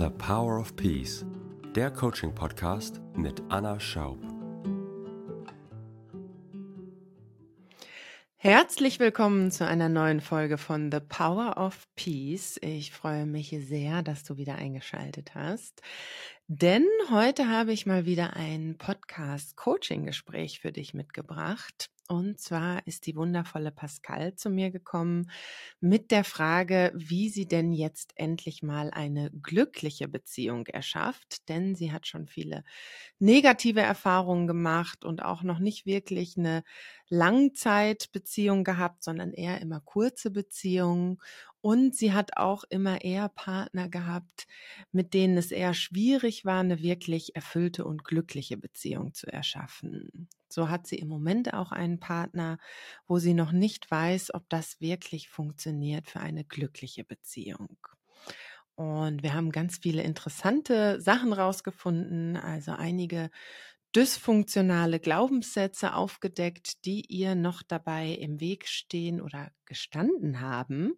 The Power of Peace, der Coaching-Podcast mit Anna Schaub. Herzlich willkommen zu einer neuen Folge von The Power of Peace. Ich freue mich sehr, dass du wieder eingeschaltet hast. Denn heute habe ich mal wieder ein Podcast-Coaching-Gespräch für dich mitgebracht. Und zwar ist die wundervolle Pascal zu mir gekommen mit der Frage, wie sie denn jetzt endlich mal eine glückliche Beziehung erschafft. Denn sie hat schon viele negative Erfahrungen gemacht und auch noch nicht wirklich eine Langzeitbeziehung gehabt, sondern eher immer kurze Beziehungen. Und sie hat auch immer eher Partner gehabt, mit denen es eher schwierig war, eine wirklich erfüllte und glückliche Beziehung zu erschaffen. So hat sie im Moment auch einen Partner, wo sie noch nicht weiß, ob das wirklich funktioniert für eine glückliche Beziehung. Und wir haben ganz viele interessante Sachen rausgefunden, also einige dysfunktionale Glaubenssätze aufgedeckt, die ihr noch dabei im Weg stehen oder gestanden haben,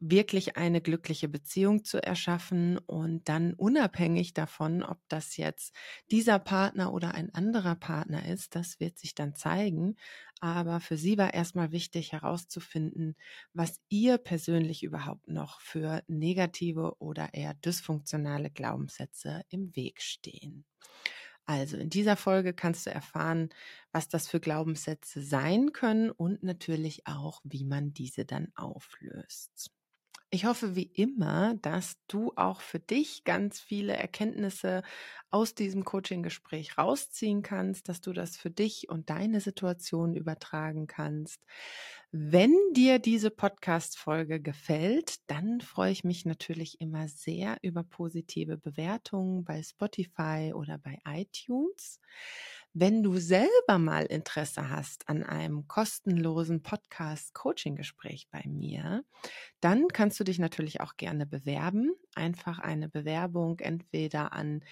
wirklich eine glückliche Beziehung zu erschaffen und dann unabhängig davon, ob das jetzt dieser Partner oder ein anderer Partner ist, das wird sich dann zeigen. Aber für sie war erstmal wichtig herauszufinden, was ihr persönlich überhaupt noch für negative oder eher dysfunktionale Glaubenssätze im Weg stehen. Also in dieser Folge kannst du erfahren, was das für Glaubenssätze sein können und natürlich auch, wie man diese dann auflöst. Ich hoffe wie immer, dass du auch für dich ganz viele Erkenntnisse aus diesem Coaching-Gespräch rausziehen kannst, dass du das für dich und deine Situation übertragen kannst. Wenn dir diese Podcast-Folge gefällt, dann freue ich mich natürlich immer sehr über positive Bewertungen bei Spotify oder bei iTunes. Wenn du selber mal Interesse hast an einem kostenlosen Podcast-Coaching-Gespräch bei mir, dann kannst du dich natürlich auch gerne bewerben. Einfach eine Bewerbung entweder an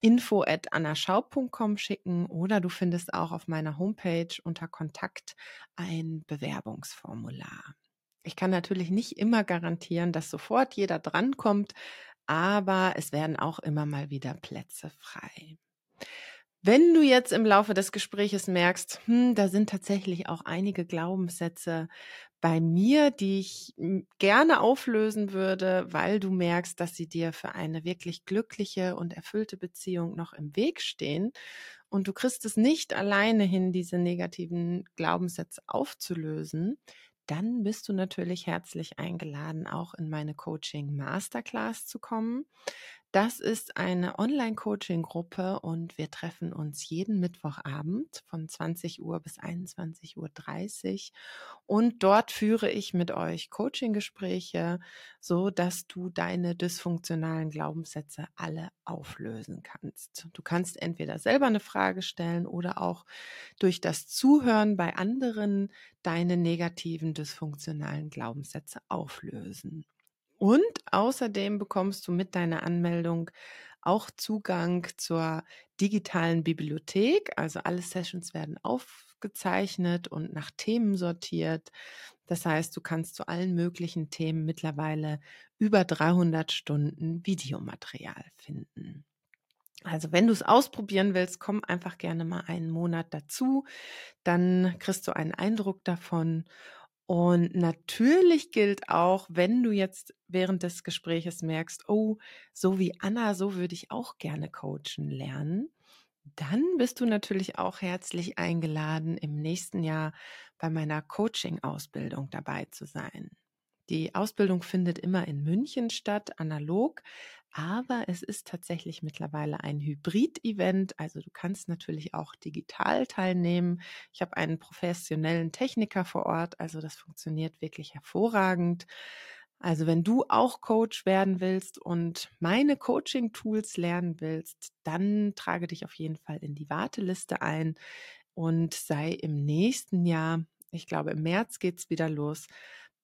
info@annaschaub.com schicken oder du findest auch auf meiner Homepage unter Kontakt ein Bewerbungsformular. Ich kann natürlich nicht immer garantieren, dass sofort jeder drankommt, aber es werden auch immer mal wieder Plätze frei. Wenn du jetzt im Laufe des Gespräches merkst, hm, da sind tatsächlich auch einige Glaubenssätze bei mir, die ich hm, gerne auflösen würde, weil du merkst, dass sie dir für eine wirklich glückliche und erfüllte Beziehung noch im Weg stehen und du kriegst es nicht alleine hin, diese negativen Glaubenssätze aufzulösen, dann bist du natürlich herzlich eingeladen, auch in meine Coaching Masterclass zu kommen. Das ist eine Online-Coaching-Gruppe und wir treffen uns jeden Mittwochabend von 20 Uhr bis 21.30 Uhr. Und dort führe ich mit euch Coaching-Gespräche, so dass du deine dysfunktionalen Glaubenssätze alle auflösen kannst. Du kannst entweder selber eine Frage stellen oder auch durch das Zuhören bei anderen deine negativen dysfunktionalen Glaubenssätze auflösen. Und außerdem bekommst du mit deiner Anmeldung auch Zugang zur digitalen Bibliothek. Also alle Sessions werden aufgezeichnet und nach Themen sortiert. Das heißt, du kannst zu allen möglichen Themen mittlerweile über 300 Stunden Videomaterial finden. Also wenn du es ausprobieren willst, komm einfach gerne mal einen Monat dazu. Dann kriegst du einen Eindruck davon und natürlich gilt auch, wenn du jetzt während des Gespräches merkst, oh, so wie Anna, so würde ich auch gerne coachen lernen, dann bist du natürlich auch herzlich eingeladen, im nächsten Jahr bei meiner Coaching-Ausbildung dabei zu sein. Die Ausbildung findet immer in München statt, analog, aber es ist tatsächlich mittlerweile ein Hybrid-Event. Also du kannst natürlich auch digital teilnehmen. Ich habe einen professionellen Techniker vor Ort, also das funktioniert wirklich hervorragend. Also wenn du auch Coach werden willst und meine Coaching-Tools lernen willst, dann trage dich auf jeden Fall in die Warteliste ein und sei im nächsten Jahr, ich glaube im März geht es wieder los,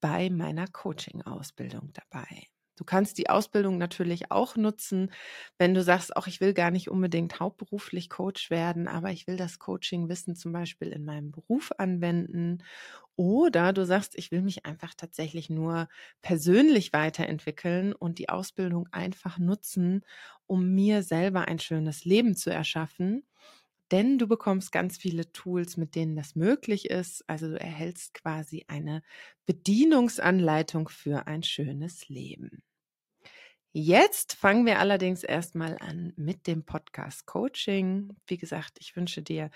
bei meiner Coaching-Ausbildung dabei. Du kannst die Ausbildung natürlich auch nutzen, wenn du sagst, auch ich will gar nicht unbedingt hauptberuflich Coach werden, aber ich will das Coaching-Wissen zum Beispiel in meinem Beruf anwenden. Oder du sagst, ich will mich einfach tatsächlich nur persönlich weiterentwickeln und die Ausbildung einfach nutzen, um mir selber ein schönes Leben zu erschaffen denn du bekommst ganz viele Tools, mit denen das möglich ist. Also du erhältst quasi eine Bedienungsanleitung für ein schönes Leben. Jetzt fangen wir allerdings erstmal an mit dem Podcast Coaching. Wie gesagt, ich wünsche dir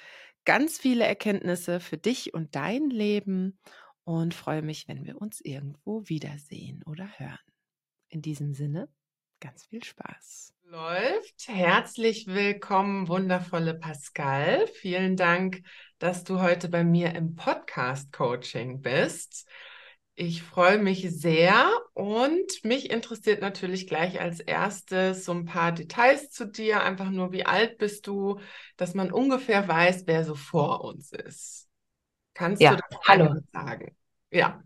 ganz viele Erkenntnisse für dich und dein Leben und freue mich, wenn wir uns irgendwo wiedersehen oder hören. In diesem Sinne, ganz viel Spaß. Läuft. Herzlich willkommen, wundervolle Pascal. Vielen Dank, dass du heute bei mir im Podcast Coaching bist. Ich freue mich sehr und mich interessiert natürlich gleich als erstes so ein paar Details zu dir. Einfach nur, wie alt bist du, dass man ungefähr weiß, wer so vor uns ist. Kannst ja, du das hallo. sagen? Ja.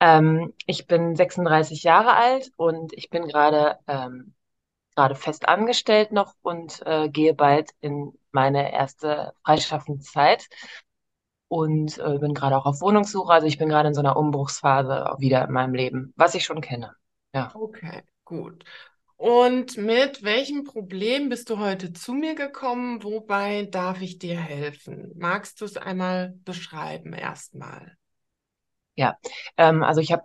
Ähm, ich bin 36 Jahre alt und ich bin gerade ähm, gerade fest angestellt noch und äh, gehe bald in meine erste freischaffende Zeit und äh, bin gerade auch auf Wohnungssuche. Also ich bin gerade in so einer Umbruchsphase wieder in meinem Leben, was ich schon kenne. Ja. Okay, gut. Und mit welchem Problem bist du heute zu mir gekommen? Wobei darf ich dir helfen? Magst du es einmal beschreiben erstmal? Ja, ähm, also ich habe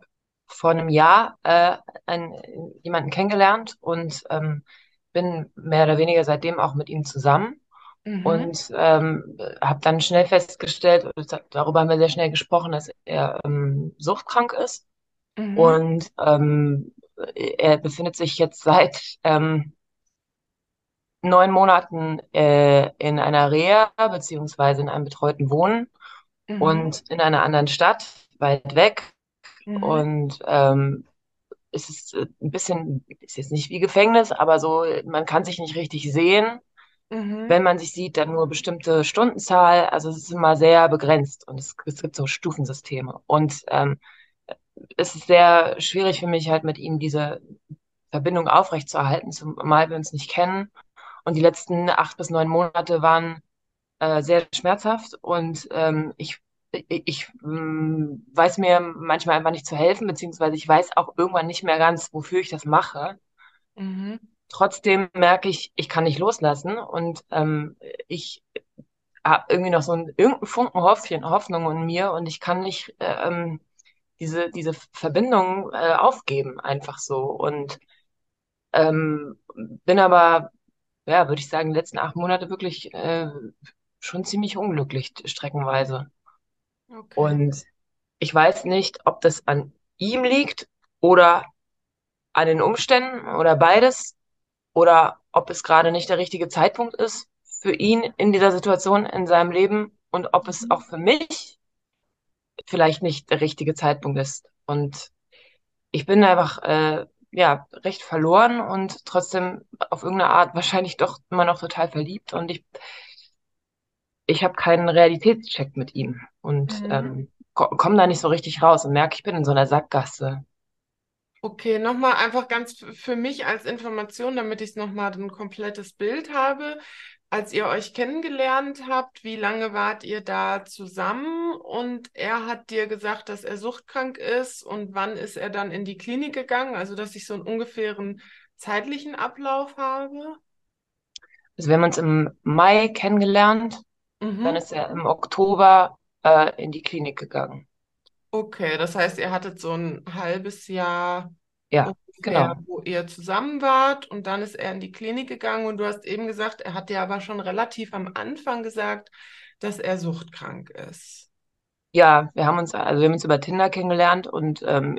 vor einem Jahr äh, einen, jemanden kennengelernt und ähm, bin mehr oder weniger seitdem auch mit ihm zusammen. Mhm. Und ähm, habe dann schnell festgestellt, darüber haben wir sehr schnell gesprochen, dass er ähm, suchtkrank ist. Mhm. Und ähm, er befindet sich jetzt seit ähm, neun Monaten äh, in einer Reha beziehungsweise in einem betreuten Wohnen Mhm. und in einer anderen Stadt, weit weg. Mhm. Und ähm, es ist äh, ein bisschen, ist jetzt nicht wie Gefängnis, aber so, man kann sich nicht richtig sehen. Mhm. Wenn man sich sieht, dann nur bestimmte Stundenzahl. Also es ist immer sehr begrenzt und es, es gibt so Stufensysteme. Und ähm, es ist sehr schwierig für mich halt mit ihm diese Verbindung aufrechtzuerhalten, zumal wir uns nicht kennen. Und die letzten acht bis neun Monate waren äh, sehr schmerzhaft und ähm, ich ich, ich mm, weiß mir manchmal einfach nicht zu helfen, beziehungsweise ich weiß auch irgendwann nicht mehr ganz, wofür ich das mache. Mhm. Trotzdem merke ich, ich kann nicht loslassen und ähm, ich habe irgendwie noch so einen, irgendeinen Funken Hoffchen, Hoffnung in mir und ich kann nicht ähm, diese, diese Verbindung äh, aufgeben, einfach so. Und ähm, bin aber, ja, würde ich sagen, die letzten acht Monate wirklich äh, schon ziemlich unglücklich streckenweise. Okay. Und ich weiß nicht, ob das an ihm liegt oder an den Umständen oder beides oder ob es gerade nicht der richtige Zeitpunkt ist für ihn in dieser Situation in seinem Leben und ob es auch für mich vielleicht nicht der richtige Zeitpunkt ist. Und ich bin einfach äh, ja recht verloren und trotzdem auf irgendeine Art wahrscheinlich doch immer noch total verliebt und ich ich habe keinen Realitätscheck mit ihm und Mhm. ähm, ko komme da nicht so richtig raus und merke, ich bin in so einer Sackgasse. Okay, nochmal einfach ganz für mich als Information, damit ich es nochmal ein komplettes Bild habe. Als ihr euch kennengelernt habt, wie lange wart ihr da zusammen? Und er hat dir gesagt, dass er suchtkrank ist. Und wann ist er dann in die Klinik gegangen? Also, dass ich so einen ungefähren zeitlichen Ablauf habe. Also wir haben uns im Mai kennengelernt, dann Mhm. ist er im Oktober äh, in die Klinik gegangen. Okay, das heißt, ihr hattet so ein halbes Jahr Ja, ungefähr, genau. wo ihr zusammen wart und dann ist er in die Klinik gegangen und du hast eben gesagt, er hat dir aber schon relativ am Anfang gesagt, dass er suchtkrank ist. Ja, wir haben uns, also wir haben uns über Tinder kennengelernt und ähm,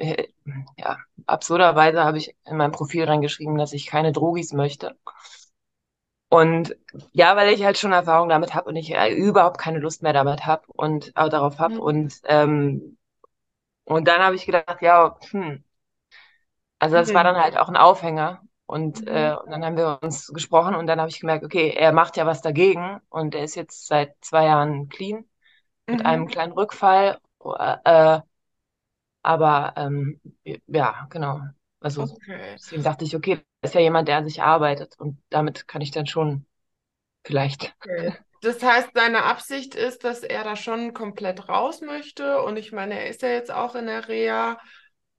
ja, absurderweise habe ich in meinem Profil reingeschrieben, dass ich keine Drogis möchte. Und ja, weil ich halt schon Erfahrung damit habe und ich äh, überhaupt keine Lust mehr damit habe und auch darauf habe. Mhm. Und, ähm, und dann habe ich gedacht, ja, hm, also das war dann halt auch ein Aufhänger. Und, Mhm. äh, und dann haben wir uns gesprochen und dann habe ich gemerkt, okay, er macht ja was dagegen und er ist jetzt seit zwei Jahren clean mit einem Mhm. kleinen Rückfall. Äh, aber ähm, ja, genau. Also Okay. deswegen dachte ich, okay, das ist ja jemand, der an sich arbeitet und damit kann ich dann schon vielleicht. Okay. Das heißt, seine Absicht ist, dass er da schon komplett raus möchte. Und ich meine, er ist ja jetzt auch in der Reha.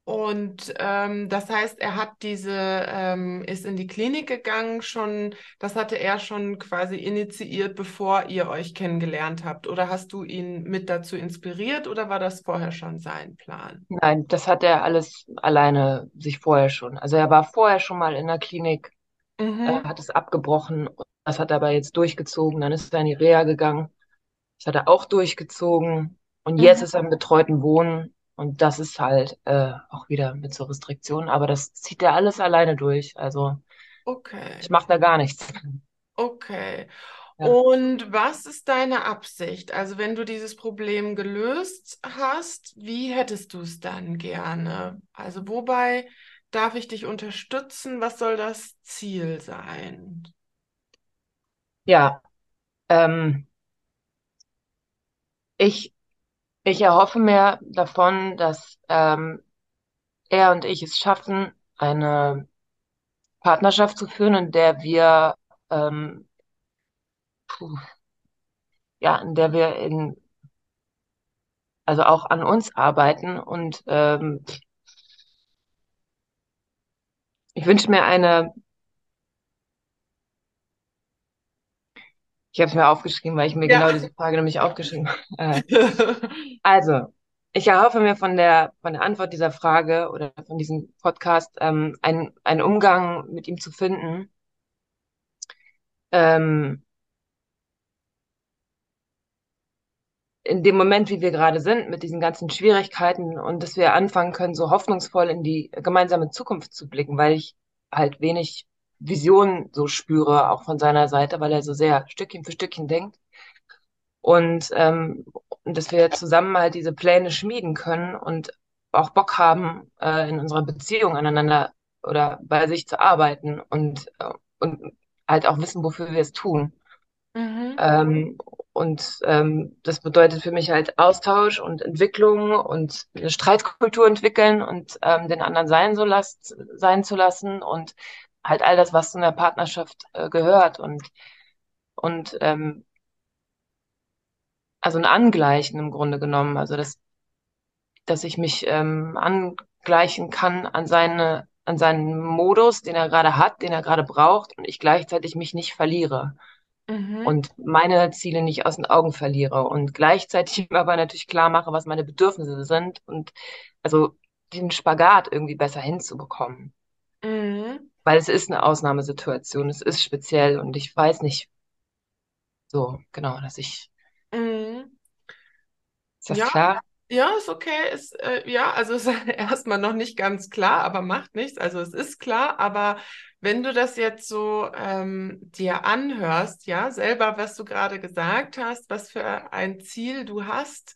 Und ähm, das heißt, er hat diese, ähm, ist in die Klinik gegangen schon, das hatte er schon quasi initiiert, bevor ihr euch kennengelernt habt. Oder hast du ihn mit dazu inspiriert oder war das vorher schon sein Plan? Nein, das hat er alles alleine sich vorher schon. Also er war vorher schon mal in der Klinik, äh, Mhm. hat es abgebrochen. Das hat er aber jetzt durchgezogen. Dann ist er in die Reha gegangen. Das hat er auch durchgezogen. Und jetzt Mhm. ist er im betreuten Wohnen. Und das ist halt äh, auch wieder mit so Restriktionen. Aber das zieht er alles alleine durch. Also Okay. ich mache da gar nichts. Okay. Ja. Und was ist deine Absicht? Also wenn du dieses Problem gelöst hast, wie hättest du es dann gerne? Also wobei darf ich dich unterstützen? Was soll das Ziel sein? Ja, ähm, ich, ich erhoffe mir davon, dass ähm, er und ich es schaffen, eine Partnerschaft zu führen, in der wir, ähm, puh, ja, in der wir in, also auch an uns arbeiten und ähm, ich wünsche mir eine, ich habe es mir aufgeschrieben, weil ich mir Ja. genau diese Frage nämlich aufgeschrieben habe. Äh, also, ich erhoffe mir von der, von der Antwort dieser Frage oder von diesem Podcast ähm, einen, einen Umgang mit ihm zu finden, ähm, in dem Moment, wie wir gerade sind, mit diesen ganzen Schwierigkeiten und dass wir anfangen können, so hoffnungsvoll in die gemeinsame Zukunft zu blicken, weil ich halt wenig Vision so spüre, auch von seiner Seite, weil er so sehr Stückchen für Stückchen denkt. Und, ähm, dass wir zusammen halt diese Pläne schmieden können und auch Bock haben, äh, in unserer Beziehung aneinander oder bei sich zu arbeiten und, äh, und halt auch wissen, wofür wir es tun. Mhm. Ähm, und ähm, das bedeutet für mich halt Austausch und Entwicklung und eine Streitkultur entwickeln und ähm, den anderen sein, so last, sein zu lassen und halt all das, was zu einer Partnerschaft äh, gehört und, und ähm, also ein Angleichen im Grunde genommen, also dass, dass ich mich ähm, angleichen kann an seine, an seinen Modus, den er gerade hat, den er gerade braucht und ich gleichzeitig mich nicht verliere Mhm. und meine Ziele nicht aus den Augen verliere und gleichzeitig aber natürlich klar mache, was meine Bedürfnisse sind und also den Spagat irgendwie besser hinzubekommen. Mhm. Weil es ist eine Ausnahmesituation, es ist speziell und ich weiß nicht so genau, dass ich, Mhm. ist das Ja, klar? ja, ist okay. Ist, äh, ja, also ist erstmal noch nicht ganz klar, aber macht nichts. Also es ist klar, aber wenn du das jetzt so ähm, dir anhörst, ja, selber, was du gerade gesagt hast, was für ein Ziel du hast,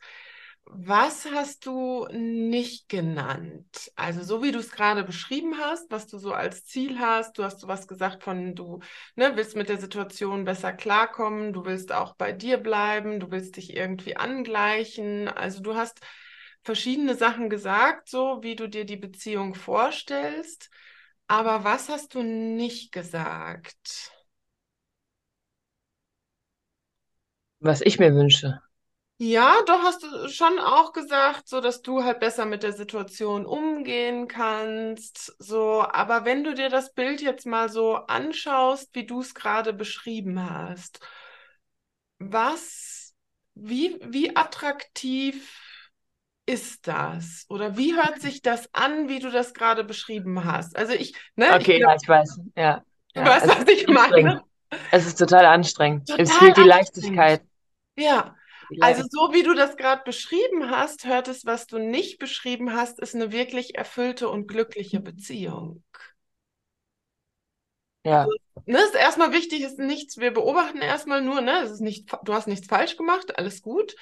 was hast du nicht genannt? Also so wie du es gerade beschrieben hast, was du so als Ziel hast, du hast sowas gesagt von, du ne, willst mit der Situation besser klarkommen, du willst auch bei dir bleiben, du willst dich irgendwie angleichen. Also du hast verschiedene Sachen gesagt, so wie du dir die Beziehung vorstellst. Aber was hast du nicht gesagt? Was ich mir wünsche. Ja, doch hast du schon auch gesagt, so dass du halt besser mit der Situation umgehen kannst, so, aber wenn du dir das Bild jetzt mal so anschaust, wie du es gerade beschrieben hast, was, wie, wie attraktiv ist das? Oder wie hört sich das an, wie du das gerade beschrieben hast? Also ich, ne, ich Okay, glaub, ja, ich weiß. Ja, du ja, weißt, es was ist ich meine. Es ist total anstrengend. Es Total fehlt die. Leichtigkeit. Ja, also so wie du das gerade beschrieben hast, hört es, was du nicht beschrieben hast, ist eine wirklich erfüllte und glückliche Beziehung. ja, Ne, ist erstmal wichtig, ist nichts, wir beobachten erstmal nur, ne, es ist nicht, du hast nichts falsch gemacht, alles gut.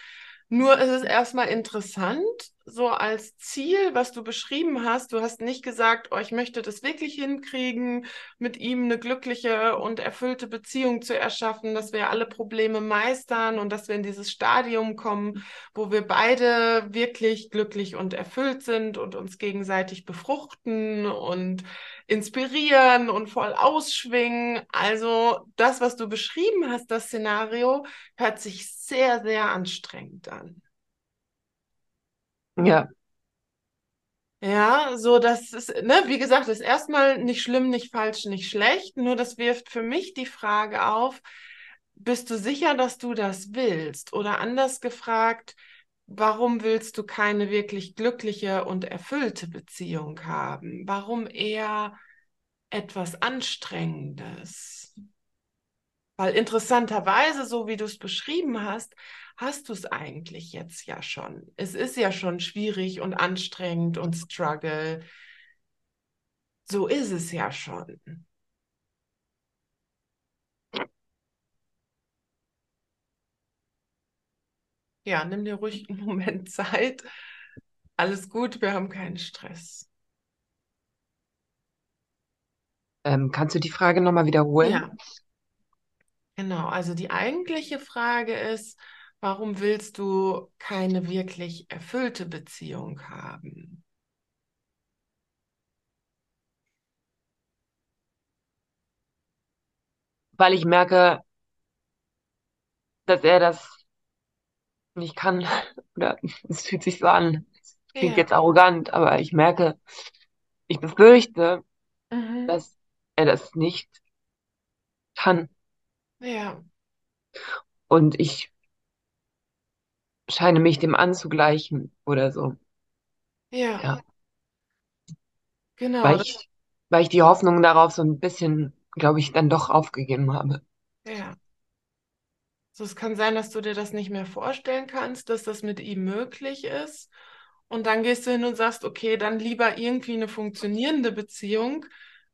Nur ist es erstmal interessant, so als Ziel, was du beschrieben hast. Du hast nicht gesagt, oh, ich möchte das wirklich hinkriegen, mit ihm eine glückliche und erfüllte Beziehung zu erschaffen, dass wir alle Probleme meistern und dass wir in dieses Stadium kommen, wo wir beide wirklich glücklich und erfüllt sind und uns gegenseitig befruchten und inspirieren und voll ausschwingen. Also das, was du beschrieben hast, das Szenario, hört sich sehr, sehr anstrengend an. Ja. Ja, so das ist, ne, wie gesagt, ist erstmal nicht schlimm, nicht falsch, nicht schlecht. Nur das wirft für mich die Frage auf, bist du sicher, dass du das willst? Oder anders gefragt, warum willst du keine wirklich glückliche und erfüllte Beziehung haben? Warum eher etwas Anstrengendes? Weil interessanterweise, so wie du es beschrieben hast, hast du es eigentlich jetzt ja schon. Es ist ja schon schwierig und anstrengend und Struggle. So ist es ja schon. Ja, nimm dir ruhig einen Moment Zeit. Alles gut, wir haben keinen Stress. Ähm, kannst du die Frage nochmal wiederholen? Ja, genau. Also die eigentliche Frage ist, Warum willst du keine wirklich erfüllte Beziehung haben? Weil ich merke, dass er das nicht kann. Oder es fühlt sich so an. Es klingt Ja. jetzt arrogant, aber ich merke, ich befürchte, Mhm. dass er das nicht kann. Ja, Und ich scheine mich dem anzugleichen oder so. ja, Ja. genau. Weil Das, ich, weil ich die Hoffnung darauf so ein bisschen, glaube ich, dann doch aufgegeben habe. ja. So, es kann sein, dass du dir das nicht mehr vorstellen kannst, dass das mit ihm möglich ist. Und dann gehst du hin und sagst, okay, dann lieber irgendwie eine funktionierende Beziehung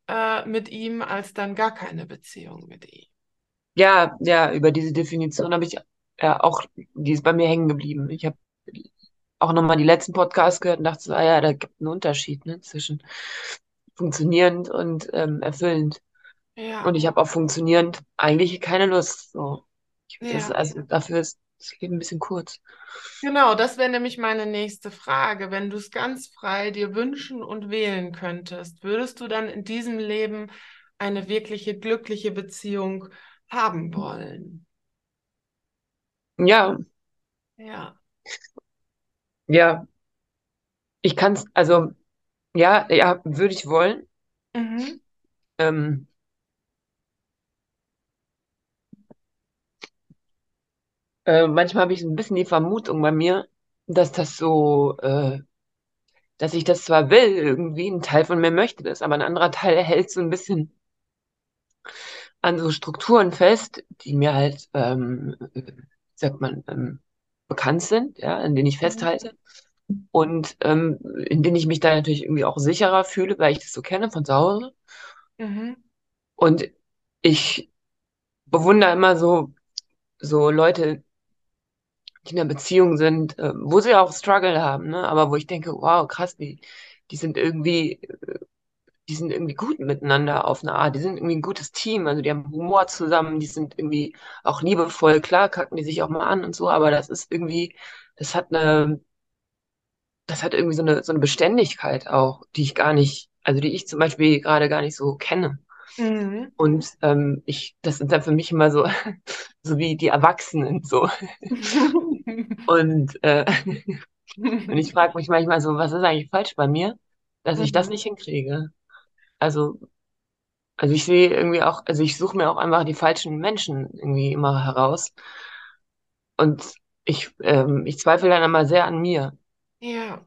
äh, mit ihm, als dann gar keine Beziehung mit ihm. Ja, ja, über diese Definition habe ich ja auch, die ist bei mir hängen geblieben. Ich habe auch nochmal die letzten Podcasts gehört und dachte so, ah ja, da gibt es einen Unterschied, ne, zwischen funktionierend und ähm, erfüllend. Ja, Und ich habe auf funktionierend eigentlich keine Lust. So. Ich, das, ja. also dafür ist das Leben ein bisschen kurz. Genau, das wäre nämlich meine nächste Frage. Wenn du es ganz frei dir wünschen und wählen könntest, würdest du dann in diesem Leben eine wirkliche glückliche Beziehung haben wollen? Ja, Ja, ja, ich kann es, also ja, ja, würde ich wollen. mhm. Ähm, äh, manchmal habe ich so ein bisschen die Vermutung bei mir, dass das so, äh, dass ich das zwar will, irgendwie, ein Teil von mir möchte das, aber ein anderer Teil hält so ein bisschen an so Strukturen fest, die mir halt, ähm, sagt man, ähm, bekannt sind, ja, an denen ich Mhm. festhalte und ähm, in denen ich mich da natürlich irgendwie auch sicherer fühle, weil ich das so kenne von zu Hause. Mhm. Und ich bewundere immer so, so Leute, die in einer Beziehung sind, äh, wo sie auch Struggle haben, ne? Aber wo ich denke, wow, krass, die, die sind irgendwie, die sind irgendwie gut miteinander auf eine Art. Die sind irgendwie ein gutes Team. Also die haben Humor zusammen, die sind irgendwie auch liebevoll. Klar kacken die sich auch mal an und so, aber das ist irgendwie, das hat eine, das hat irgendwie so eine, so eine Beständigkeit auch, die ich gar nicht, also die ich zum Beispiel gerade gar nicht so kenne. Mhm. Und ähm, ich, das sind dann für mich immer so, so wie die Erwachsenen so. Und, äh, und ich frage mich manchmal so, was ist eigentlich falsch bei mir, dass ich das Mhm. nicht hinkriege? Also, also ich sehe irgendwie auch, also ich suche mir auch einfach die falschen Menschen irgendwie immer heraus. Und ich, ähm, ich zweifle dann immer sehr an mir. Ja.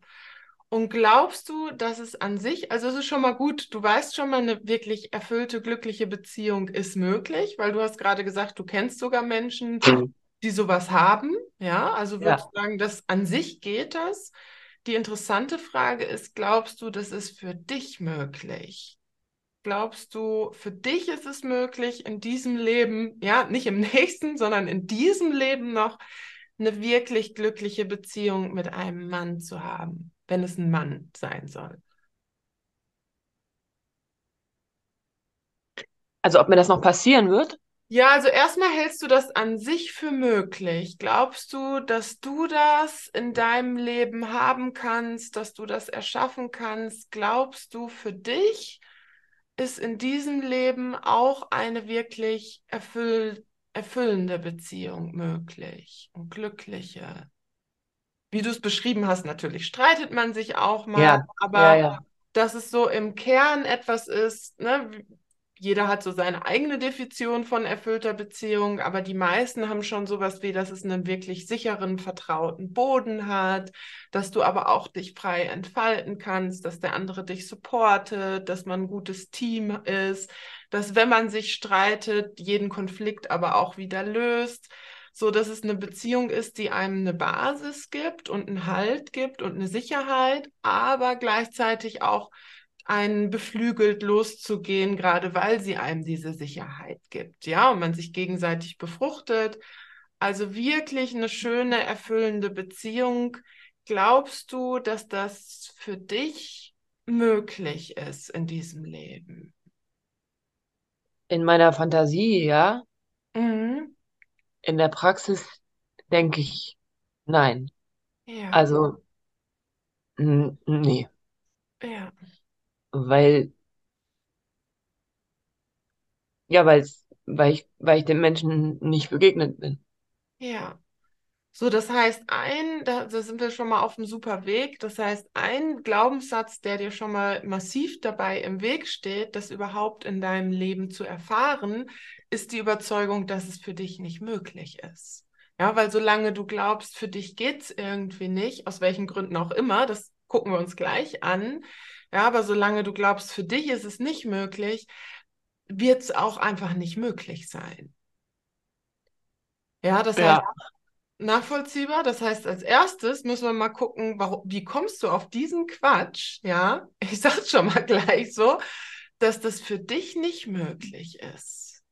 Und glaubst du, dass es an sich, also es ist schon mal gut, du weißt schon mal, eine wirklich erfüllte, glückliche Beziehung ist möglich, weil du hast gerade gesagt, du kennst sogar Menschen, die sowas haben. Ja, also würdest Ja, du sagen, dass an sich geht das? Die interessante Frage ist, glaubst du, das ist für dich möglich? Glaubst du, für dich ist es möglich, in diesem Leben, ja, nicht im nächsten, sondern in diesem Leben noch eine wirklich glückliche Beziehung mit einem Mann zu haben, wenn es ein Mann sein soll? Also ob mir das noch passieren wird? Ja, also erstmal hältst du das an sich für möglich. Glaubst du, dass du das in deinem Leben haben kannst, dass du das erschaffen kannst? Glaubst du für dich, ist in diesem Leben auch eine wirklich erfüll erfüllende Beziehung möglich und glückliche? Wie du es beschrieben hast, natürlich streitet man sich auch mal, Ja, aber ja, ja. dass es so im Kern etwas ist, ne? Jeder hat so seine eigene Definition von erfüllter Beziehung, aber die meisten haben schon sowas wie, dass es einen wirklich sicheren, vertrauten Boden hat, dass du aber auch dich frei entfalten kannst, dass der andere dich supportet, dass man ein gutes Team ist, dass wenn man sich streitet, jeden Konflikt aber auch wieder löst, so dass es eine Beziehung ist, die einem eine Basis gibt und einen Halt gibt und eine Sicherheit, aber gleichzeitig auch einen beflügelt loszugehen, gerade weil sie einem diese Sicherheit gibt, ja, und man sich gegenseitig befruchtet. Also wirklich eine schöne, erfüllende Beziehung. Glaubst du, dass das für dich möglich ist in diesem Leben? In meiner Fantasie, ja. Mhm. In der Praxis denke ich, nein. Ja, Also, nee. ja, Weil, ja, weil weil ich, weil ich den Menschen nicht begegnet bin. ja. So, das heißt, ein, da, da sind wir schon mal auf einem super Weg. Das heißt, ein Glaubenssatz, der dir schon mal massiv dabei im Weg steht, das überhaupt in deinem Leben zu erfahren, ist die Überzeugung, dass es für dich nicht möglich ist. Ja, weil solange du glaubst, für dich geht's irgendwie nicht, aus welchen Gründen auch immer, das gucken wir uns gleich an. Ja, aber solange du glaubst, für dich ist es nicht möglich, wird es auch einfach nicht möglich sein. Ja, das heißt, Ja, Nachvollziehbar. Das heißt, als erstes müssen wir mal gucken, warum, wie kommst du auf diesen Quatsch? Ja, ich sag's schon mal gleich so, dass das für dich nicht möglich ist.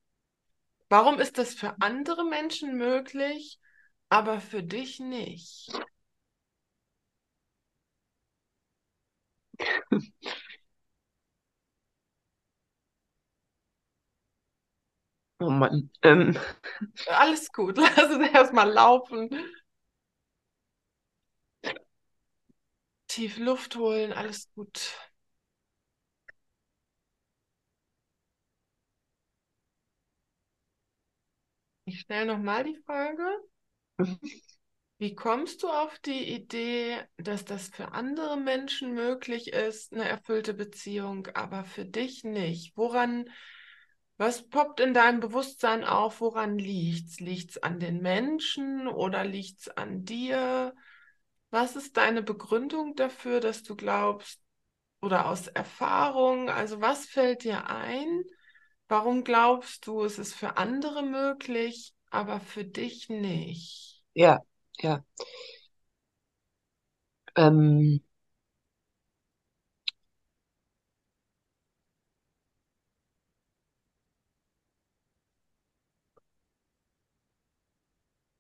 Warum ist das für andere Menschen möglich, aber für dich nicht? oh Mann. Ähm, Alles gut, lass es erstmal laufen. Tief Luft holen, alles gut. Ich stelle nochmal die Frage. Wie kommst du auf die Idee, dass das für andere Menschen möglich ist, eine erfüllte Beziehung, aber für dich nicht? Woran, was poppt in deinem Bewusstsein auf? Woran liegt's? Liegt's an den Menschen oder liegt's an dir? Was ist deine Begründung dafür, dass du glaubst, oder aus Erfahrung, also was fällt dir ein? Warum glaubst du, es ist für andere möglich, aber für dich nicht? ja, ja. Ähm,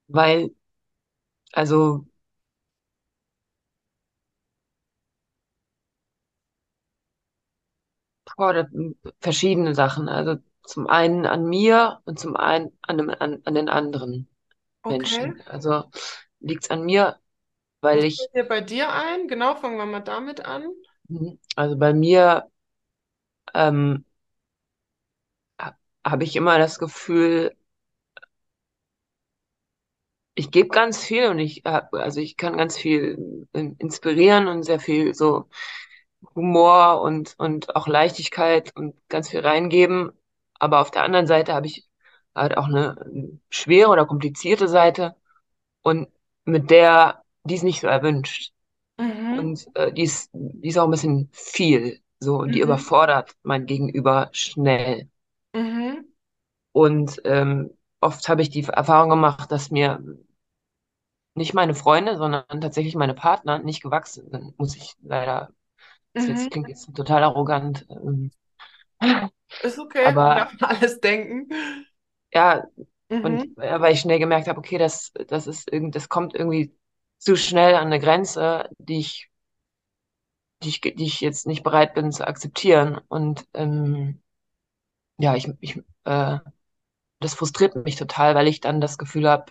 weil, also, boah, da- verschiedene Sachen. Also zum einen an mir und zum einen an, dem, an, an den anderen Okay. Menschen. Also liegt's an mir, weil Was ich, fällt dir bei dir ein? Genau, fangen wir mal damit an. hm, also bei mir ähm, ha- habe ich immer das Gefühl, ich gebe ganz viel und ich, hab- also ich kann ganz viel inspirieren und sehr viel so Humor und, und auch Leichtigkeit und ganz viel reingeben. Aber auf der anderen Seite habe ich halt auch eine schwere oder komplizierte Seite und mit der, die ist nicht so erwünscht. Mhm. Und äh, die ist, die ist auch ein bisschen viel, so, und die Mhm. überfordert mein Gegenüber schnell. Mhm. Und ähm, oft habe ich die Erfahrung gemacht, dass mir nicht meine Freunde, sondern tatsächlich meine Partner nicht gewachsen sind, muss ich leider, das jetzt, Mhm. klingt jetzt total arrogant, ähm, Ist okay, man aber darf alles denken. ja, Mhm. Und äh, weil ich schnell gemerkt habe, okay, das, das ist irgend, das kommt irgendwie zu schnell an eine Grenze, die ich, die ich, die ich jetzt nicht bereit bin zu akzeptieren. Und ähm, ja, ich, ich äh, das frustriert mich total, weil ich dann das Gefühl habe,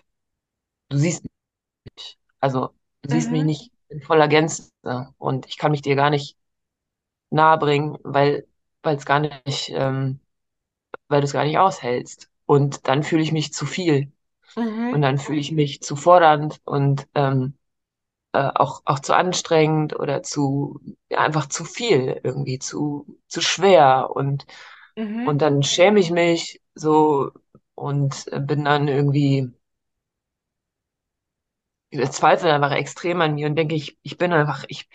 du siehst mich. Also du siehst mich Mhm. nicht in voller Gänze und ich kann mich dir gar nicht nahe bringen, weil weil es gar nicht, ähm, weil du es gar nicht aushältst. Und dann fühle ich mich zu viel und Mhm. dann fühle ich mich zu fordernd und ähm, äh, auch auch zu anstrengend oder zu ja, einfach zu viel irgendwie zu zu schwer und und Mhm. dann schäme ich mich so und bin dann irgendwie zweifle einfach extrem an mir und denke, ich, ich bin einfach, ich,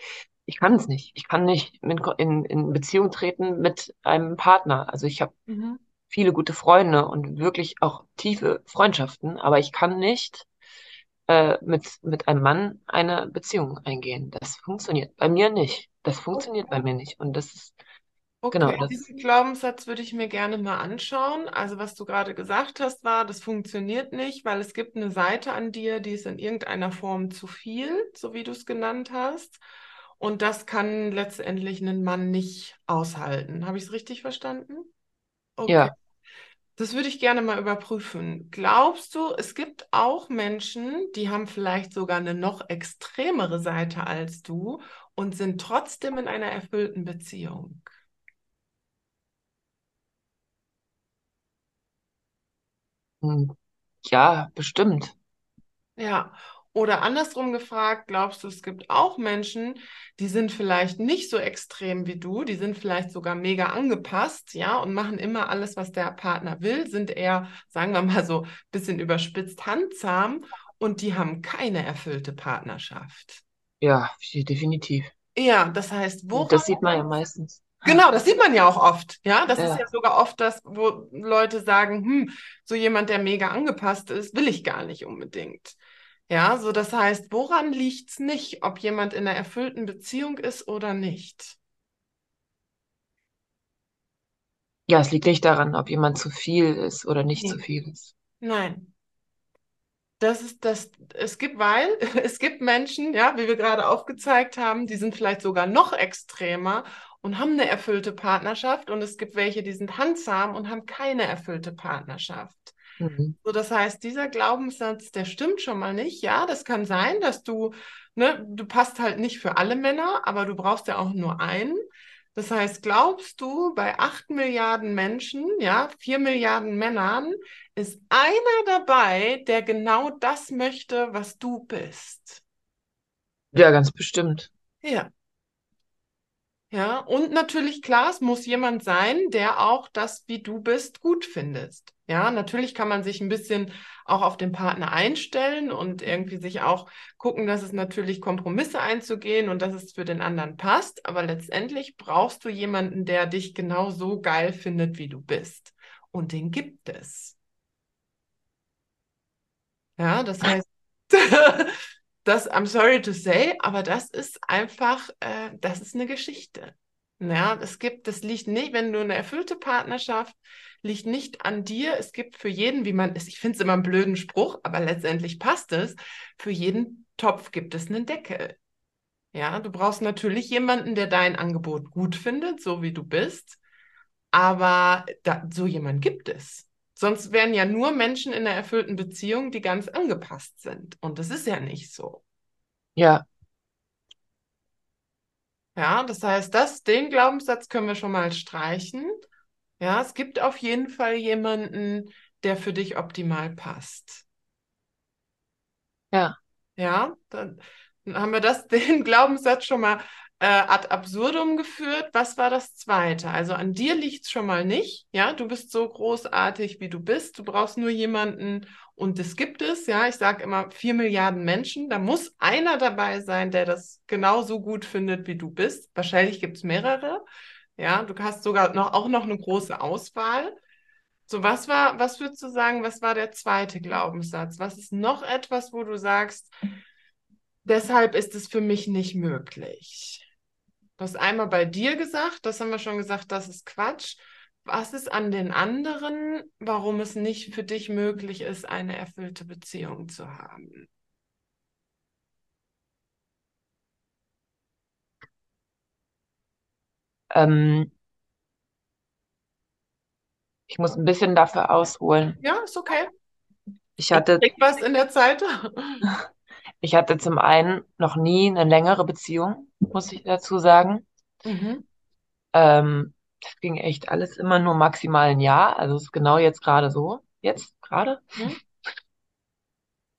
ich kann es nicht. Ich kann nicht in, in, in Beziehung treten mit einem Partner. Also ich habe Mhm. Viele gute Freunde und wirklich auch tiefe Freundschaften, aber ich kann nicht äh, mit, mit einem Mann eine Beziehung eingehen. Das funktioniert bei mir nicht. Das funktioniert bei mir nicht. Und das ist, genau, Okay, das, diesen Glaubenssatz würde ich mir gerne mal anschauen. Also was du gerade gesagt hast, war, das funktioniert nicht, weil es gibt eine Seite an dir, die ist in irgendeiner Form zu viel, so wie du es genannt hast. Und das kann letztendlich ein Mann nicht aushalten. Habe ich es richtig verstanden? Okay. ja, Das würde ich gerne mal überprüfen. Glaubst du, es gibt auch Menschen, die haben vielleicht sogar eine noch extremere Seite als du und sind trotzdem in einer erfüllten Beziehung? hm, ja, bestimmt. Ja, oder andersrum gefragt, glaubst du, es gibt auch Menschen, die sind vielleicht nicht so extrem wie du, die sind vielleicht sogar mega angepasst, ja, und machen immer alles, was der Partner will, sind eher, sagen wir mal so, ein bisschen überspitzt handzahm und die haben keine erfüllte Partnerschaft. Ja, definitiv. Ja, das heißt, woran Das sieht man ja meistens. Genau, das sieht man ja auch oft. Ja, das ist ja Ja, sogar oft das, wo Leute sagen, hm, so jemand, der mega angepasst ist, will ich gar nicht unbedingt. Ja, so das heißt, woran liegt's nicht, ob jemand in einer erfüllten Beziehung ist oder nicht? ja, es liegt nicht daran, ob jemand zu viel ist oder nicht zu Nee. viel ist. Nein. Das ist das, es gibt, weil es gibt Menschen, ja, wie wir gerade aufgezeigt haben, die sind vielleicht sogar noch extremer und haben eine erfüllte Partnerschaft und es gibt welche, die sind handsam und haben keine erfüllte Partnerschaft. Mhm. So, das heißt, dieser Glaubenssatz, der stimmt schon mal nicht. Ja, das kann sein, dass du, ne, du passt halt nicht für alle Männer, aber du brauchst ja auch nur einen. Das heißt, glaubst du, bei acht Milliarden Menschen, ja, vier Milliarden Männern, ist einer dabei, der genau das möchte, was du bist? Ja, ganz bestimmt. Ja. Ja, und natürlich, klar, es muss jemand sein, der auch das, wie du bist, gut findest. Ja, natürlich kann man sich ein bisschen auch auf den Partner einstellen und irgendwie sich auch gucken, dass es natürlich Kompromisse einzugehen und dass es für den anderen passt. Aber letztendlich brauchst du jemanden, der dich genau so geil findet, wie du bist. Und den gibt es. Ja, das heißt, das, I'm sorry to say, aber das ist einfach, äh, das ist eine Geschichte. Ja, es gibt, das liegt nicht, wenn du eine erfüllte Partnerschaft, liegt nicht an dir. Es gibt für jeden, wie man ich finde es immer einen blöden Spruch, aber letztendlich passt es, für jeden Topf gibt es einen Deckel. Ja, du brauchst natürlich jemanden, der dein Angebot gut findet, so wie du bist, aber da, so jemand gibt es. Sonst wären ja nur Menschen in einer erfüllten Beziehung, die ganz angepasst sind. Und das ist ja nicht so. Ja, Ja, das heißt, das, den Glaubenssatz können wir schon mal streichen. Ja, es gibt auf jeden Fall jemanden, der für dich optimal passt. ja, Ja, dann haben wir das, den Glaubenssatz schon mal äh, ad absurdum geführt. Was war das zweite? Also an dir liegt es schon mal nicht. Ja, du bist so großartig, wie du bist. Du brauchst nur jemanden und das gibt es. Ja, ich sage immer vier Milliarden Menschen. Da muss einer dabei sein, der das genauso gut findet, wie du bist. Wahrscheinlich gibt es mehrere. Ja, du hast sogar noch, auch noch eine große Auswahl. So, was war, was würdest du sagen, was war der zweite Glaubenssatz? Was ist noch etwas, wo du sagst, deshalb ist es für mich nicht möglich? Du hast einmal bei dir gesagt, das haben wir schon gesagt, das ist Quatsch. was ist an den anderen, warum es nicht für dich möglich ist, eine erfüllte Beziehung zu haben? Ähm, ich muss ein bisschen dafür ausholen. Ja, ist okay. Ich hatte, Ich was in der Zeit. ich hatte zum einen noch nie eine längere Beziehung, muss ich dazu sagen. Mhm. Ähm, das ging echt alles immer nur maximal ein Jahr. Also es ist genau jetzt gerade so. Jetzt gerade. Mhm.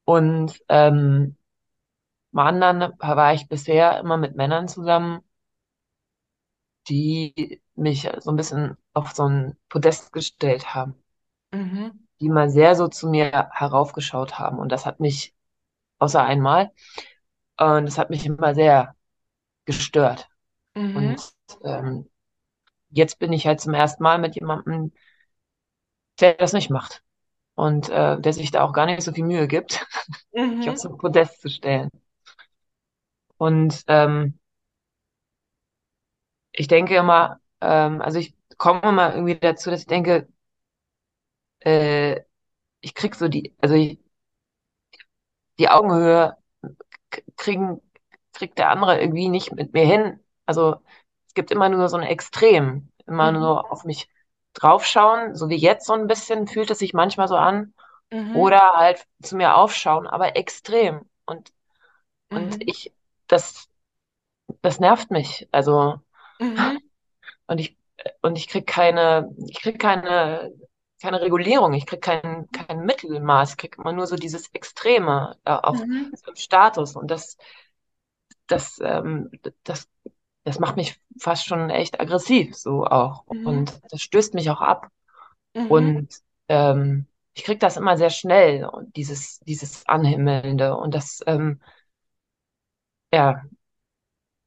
Und ähm, zum anderen war ich bisher immer mit Männern zusammen, die mich so ein bisschen auf so ein Podest gestellt haben, Mhm. die mal sehr so zu mir heraufgeschaut haben. Und das hat mich, außer einmal, und das hat mich immer sehr gestört. Mhm. Und ähm, jetzt bin ich halt zum ersten Mal mit jemandem, der das nicht macht. Und äh, der sich da auch gar nicht so viel Mühe gibt, mich auf Mhm. so ein Podest zu stellen. Und ähm, ich denke immer, ähm, also ich komme immer irgendwie dazu, dass ich denke, äh, ich krieg so die, also ich, die Augenhöhe kriegen, kriegt der andere irgendwie nicht mit mir hin. Also es gibt immer nur so ein Extrem, immer Mhm. nur auf mich draufschauen, so wie jetzt so ein bisschen fühlt es sich manchmal so an, Mhm. oder halt zu mir aufschauen, aber extrem. Und, und Mhm. ich, das, das nervt mich. Also, Mhm. und ich, und ich krieg keine, ich krieg keine, keine Regulierung, ich krieg kein, kein Mittelmaß, ich krieg immer nur so dieses Extreme äh, auf Mhm. Status. Und das, das, ähm, das, das macht mich fast schon echt aggressiv, so auch. Mhm. Und das stößt mich auch ab. Mhm. Und ähm, ich krieg das immer sehr schnell, dieses, dieses Anhimmelnde. Und das, ähm, ja,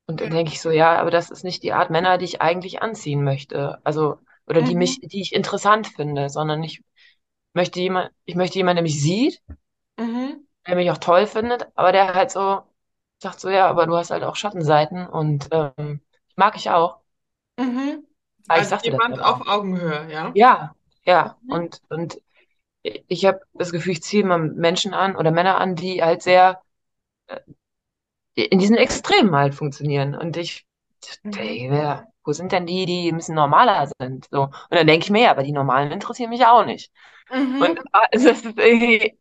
und dann denke ich so, ja, aber das ist nicht die Art Männer, die ich eigentlich anziehen möchte. Also, oder die Mhm. mich, die ich interessant finde, sondern ich möchte jemand, ich möchte jemanden, der mich sieht, Mhm. der mich auch toll findet, aber der halt so sagt so, ja, aber du hast halt auch Schattenseiten und ähm, mag ich auch. Mhm. Aber ich Also jemand auch. auf Augenhöhe, ja? Ja, ja. Mhm. Und, und ich habe das Gefühl, ich ziehe immer Menschen an oder Männer an, die halt sehr äh, in diesen Extremen halt funktionieren. Und ich Mhm. ja, wo sind denn die, die ein bisschen normaler sind? So. Und dann denke ich mir, ja, aber die Normalen interessieren mich auch nicht. Mhm. Und also es ist irgendwie,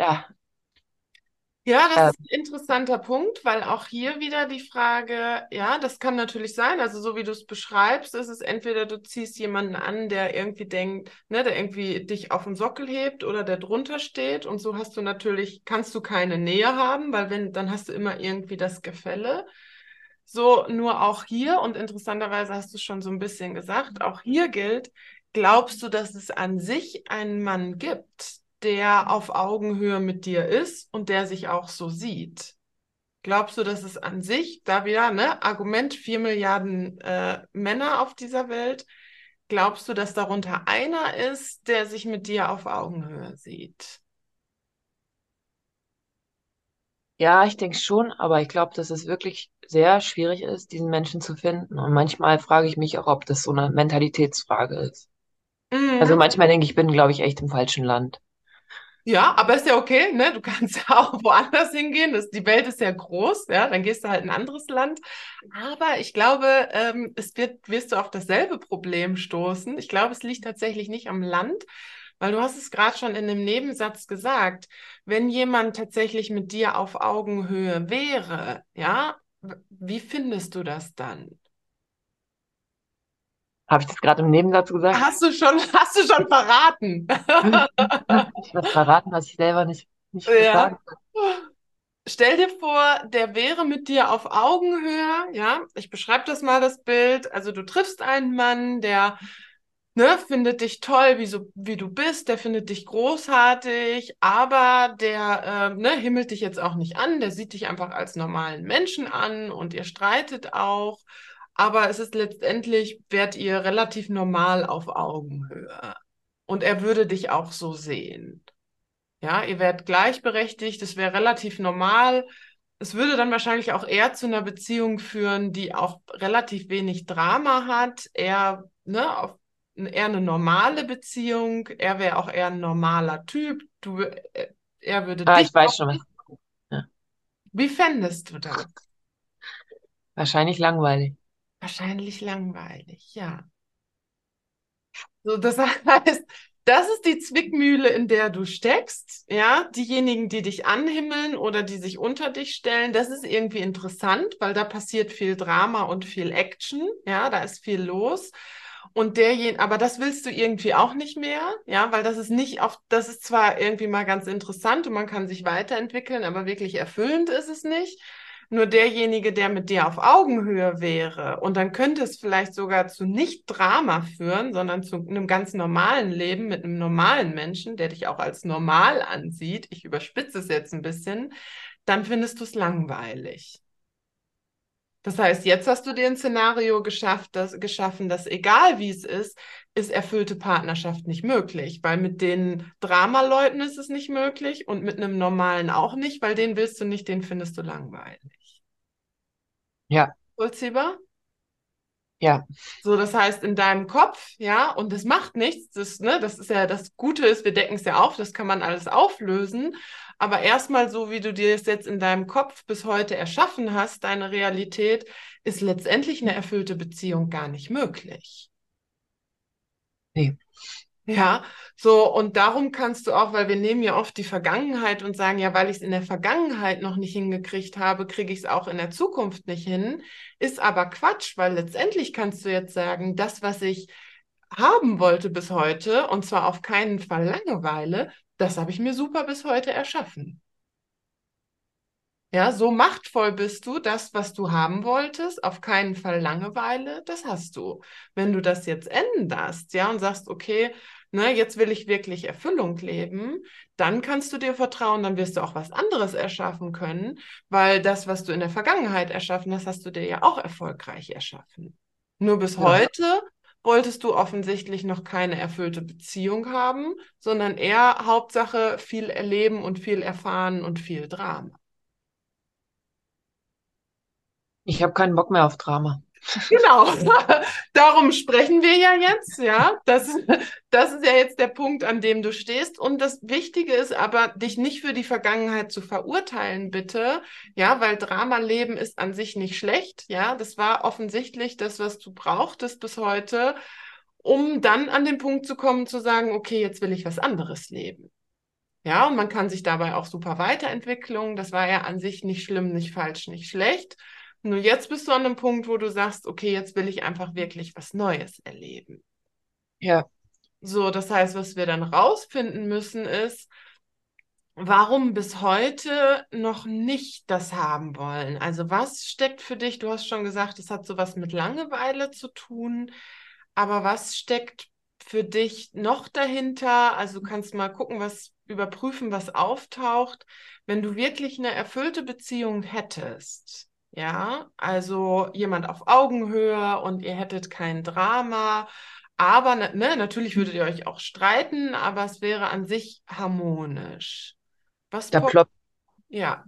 ja, Ja, das äh, ist ein interessanter Punkt, weil auch hier wieder die Frage, ja, das kann natürlich sein, also so wie du es beschreibst, ist es entweder du ziehst jemanden an, der irgendwie denkt, ne, der irgendwie dich auf den Sockel hebt oder der drunter steht und so hast du natürlich, kannst du keine Nähe haben, weil wenn, dann hast du immer irgendwie das Gefälle. So, nur auch hier, und interessanterweise hast du schon so ein bisschen gesagt, auch hier gilt, glaubst du, dass es an sich einen Mann gibt, der auf Augenhöhe mit dir ist und der sich auch so sieht? Glaubst du, dass es an sich, da wieder, ne, Argument, vier Milliarden äh, Männer auf dieser Welt, glaubst du, dass darunter einer ist, der sich mit dir auf Augenhöhe sieht? ja, ich denke schon, aber ich glaube, dass es wirklich sehr schwierig ist, diesen Menschen zu finden. Und manchmal frage ich mich auch, ob das so eine Mentalitätsfrage ist. Also Mhm. manchmal denke ich, ich bin, glaube ich, echt im falschen Land. Ja, aber ist ja okay, ne? Du kannst ja auch woanders hingehen. Das, die Welt ist ja groß, ja, dann gehst du halt in ein anderes Land. Aber ich glaube, ähm, es wird, wirst du auf dasselbe Problem stoßen. Ich glaube, es liegt tatsächlich nicht am Land, weil du hast es gerade schon in dem Nebensatz gesagt. Wenn jemand tatsächlich mit dir auf Augenhöhe wäre, ja, wie findest du das dann? Habe ich das gerade im Nebensatz gesagt? Hast du schon, hast du schon verraten? Ich was verraten, was ich selber nicht, nicht Ja. kann. Stell dir vor, der wäre mit dir auf Augenhöhe, ja? Ich beschreibe das mal, das Bild. Also du triffst einen Mann, der ne, findet dich toll, wie, so, wie du bist, der findet dich großartig, aber der äh, ne, himmelt dich jetzt auch nicht an, der sieht dich einfach als normalen Menschen an und ihr streitet auch. Aber es ist letztendlich, werdet ihr relativ normal auf Augenhöhe. Und er würde dich auch so sehen. Ja, ihr werdet gleichberechtigt, es wäre relativ normal. Es würde dann wahrscheinlich auch eher zu einer Beziehung führen, die auch relativ wenig Drama hat, eher ne, auf eher eine normale Beziehung, er wäre auch eher ein normaler Typ, du, äh, er würde Ah, dich ich weiß schon. Ja. Wie fändest du das? Wahrscheinlich langweilig. Wahrscheinlich langweilig, ja. So, das heißt, das ist die Zwickmühle, in der du steckst. Ja, diejenigen, die dich anhimmeln oder die sich unter dich stellen, das ist irgendwie interessant, weil da passiert viel Drama und viel Action. Ja, da ist viel los. Und derjenige, aber das willst du irgendwie auch nicht mehr, ja, weil das ist nicht auf, das ist zwar irgendwie mal ganz interessant und man kann sich weiterentwickeln, aber wirklich erfüllend ist es nicht. Nur derjenige, der mit dir auf Augenhöhe wäre, und dann könnte es vielleicht sogar zu nicht Drama führen, sondern zu einem ganz normalen Leben mit einem normalen Menschen, der dich auch als normal ansieht, ich überspitze es jetzt ein bisschen, dann findest du es langweilig. Das heißt, jetzt hast du dir ein Szenario geschafft, das, geschaffen, dass egal wie es ist, ist erfüllte Partnerschaft nicht möglich, weil mit den Dramaleuten ist es nicht möglich und mit einem normalen auch nicht, weil den willst du nicht, den findest du langweilig. Ja, Vollziehbar? ja, So, das heißt, in deinem Kopf, ja, und das macht nichts, das, ne, das ist ja, das Gute ist, wir decken es ja auf, das kann man alles auflösen, aber erstmal so, wie du dir es jetzt in deinem Kopf bis heute erschaffen hast, deine Realität, ist letztendlich eine erfüllte Beziehung gar nicht möglich. nee. Ja, so, und darum kannst du auch, weil wir nehmen ja oft die Vergangenheit und sagen, ja, weil ich es in der Vergangenheit noch nicht hingekriegt habe, kriege ich es auch in der Zukunft nicht hin, ist aber Quatsch, weil letztendlich kannst du jetzt sagen, das, was ich haben wollte bis heute, und zwar auf keinen Fall Langeweile, das habe ich mir super bis heute erschaffen. Ja, so machtvoll bist du, das, was du haben wolltest, auf keinen Fall Langeweile, das hast du. Wenn du das jetzt änderst, ja, und sagst, okay, ne, jetzt will ich wirklich Erfüllung leben, dann kannst du dir vertrauen, dann wirst du auch was anderes erschaffen können, weil das, was du in der Vergangenheit erschaffen hast, hast du dir ja auch erfolgreich erschaffen. Nur bis Ja. heute wolltest du offensichtlich noch keine erfüllte Beziehung haben, sondern eher Hauptsache viel erleben und viel erfahren und viel Drama. Ich habe keinen Bock mehr auf Drama. Genau, darum sprechen wir ja jetzt, ja. Das, das ist ja jetzt der Punkt, an dem du stehst. Und das Wichtige ist aber, dich nicht für die Vergangenheit zu verurteilen, bitte. Ja, weil Dramaleben ist an sich nicht schlecht. Ja, das war offensichtlich das, was du brauchtest bis heute, um dann an den Punkt zu kommen, zu sagen, okay, jetzt will ich was anderes leben. Ja, und man kann sich dabei auch super weiterentwickeln. Das war ja an sich nicht schlimm, nicht falsch, nicht schlecht. Nur jetzt bist du an einem Punkt, wo du sagst, okay, jetzt will ich einfach wirklich was Neues erleben. Ja, So, das heißt, was wir dann rausfinden müssen, ist, warum bis heute noch nicht das haben wollen. Also was steckt für dich? Du hast schon gesagt, es hat sowas mit Langeweile zu tun, aber was steckt für dich noch dahinter? Also du kannst mal gucken, was überprüfen, was auftaucht, wenn du wirklich eine erfüllte Beziehung hättest. Ja, also jemand auf Augenhöhe und ihr hättet kein Drama, aber ne, ne, natürlich würdet ihr euch auch streiten, aber es wäre an sich harmonisch. Was da ploppt, Ja,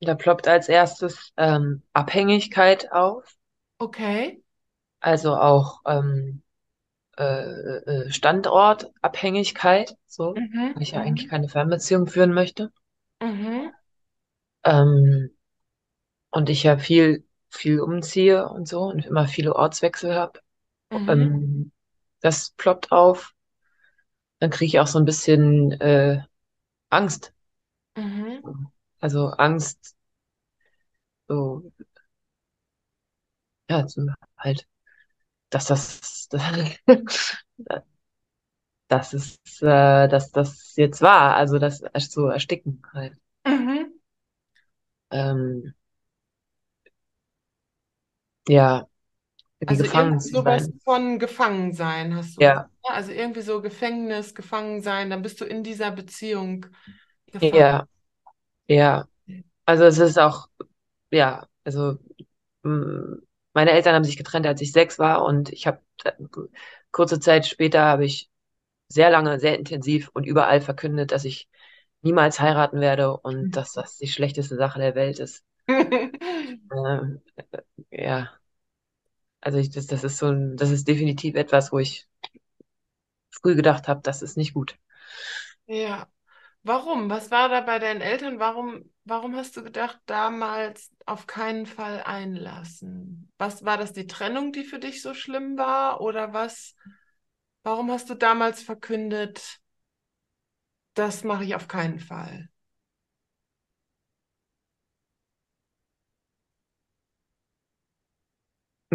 da ploppt als erstes ähm, Abhängigkeit auf, okay. also auch ähm, äh, äh, Standortabhängigkeit, so, Mhm, weil ich ja eigentlich mhm, keine Fernbeziehung führen möchte. mhm, Ähm, und ich ja viel, viel umziehe und so und immer viele Ortswechsel habe. mhm, Ähm, das ploppt auf. Dann kriege ich auch so ein bisschen äh, Angst. mhm. Also Angst, so, ja, halt, dass das, dass es, äh, dass das jetzt war, also das so ersticken halt. Mhm. Ähm, ja, wie Also gefangen irgendwie sowas sein. von Gefangensein hast du Ja, gesagt. ne? Also irgendwie so Gefängnis, Gefangensein, dann bist du in dieser Beziehung gefangen. ja, ja. Also es ist auch, ja, also mh, meine Eltern haben sich getrennt, als ich sechs war und ich habe kurze Zeit später habe ich sehr lange, sehr intensiv und überall verkündet, dass ich niemals heiraten werde und dass das die schlechteste Sache der Welt ist. Ähm, ja, also ich, das, das ist so ein, das ist definitiv etwas, wo ich früh gedacht habe, das ist nicht gut. Ja. Warum? Was war da bei deinen Eltern? Warum, warum hast du gedacht, damals auf keinen Fall einlassen? Was war das die Trennung, die für dich so schlimm war? Oder was? Warum hast du damals verkündet, das mache ich auf keinen Fall?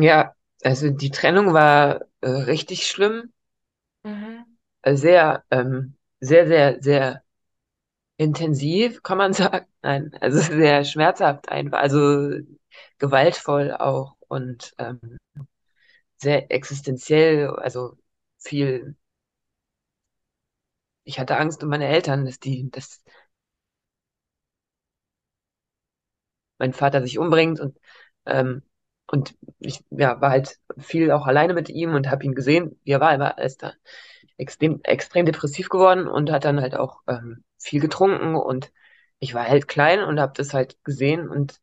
Ja, also die Trennung war äh, richtig schlimm, Mhm. äh, sehr, ähm, sehr, sehr, sehr intensiv, kann man sagen. Nein, also sehr schmerzhaft einfach, also gewaltvoll auch und ähm, sehr existenziell, also viel. Ich hatte Angst um meine Eltern, dass die, dass mein Vater sich umbringt und ähm, und ich ja, war halt viel auch alleine mit ihm und habe ihn gesehen, wie er war. Er war ist da extrem, extrem depressiv geworden und hat dann halt auch ähm, viel getrunken und ich war halt klein und habe das halt gesehen und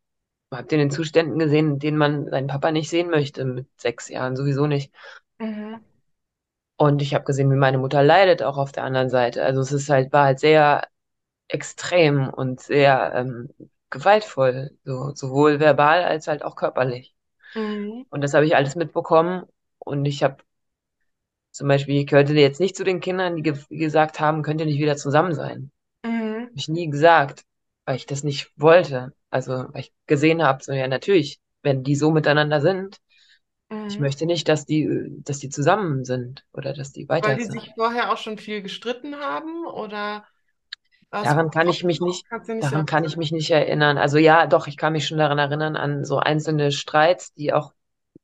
habe den in Zuständen gesehen, in denen man seinen Papa nicht sehen möchte, mit sechs Jahren sowieso nicht. Mhm. Und ich habe gesehen, wie meine Mutter leidet, auch auf der anderen Seite. Also es ist halt, war halt sehr extrem und sehr ähm, gewaltvoll, so, sowohl verbal als halt auch körperlich. Mhm. Und das habe ich alles mitbekommen. Und ich habe zum Beispiel, ich gehörte jetzt nicht zu den Kindern, die ge gesagt haben, könnt ihr nicht wieder zusammen sein. Mhm. Habe ich nie gesagt, weil ich das nicht wollte. Also, weil ich gesehen habe, so ja, natürlich, wenn die so miteinander sind, ich Mhm. möchte nicht, dass die, dass die zusammen sind oder dass die Weil weiter die sind. sich vorher auch schon viel gestritten haben oder was? Daran kann ich mich nicht, nicht daran kann ich mich nicht erinnern. Also ja, doch, ich kann mich schon daran erinnern, an so einzelne Streits, die auch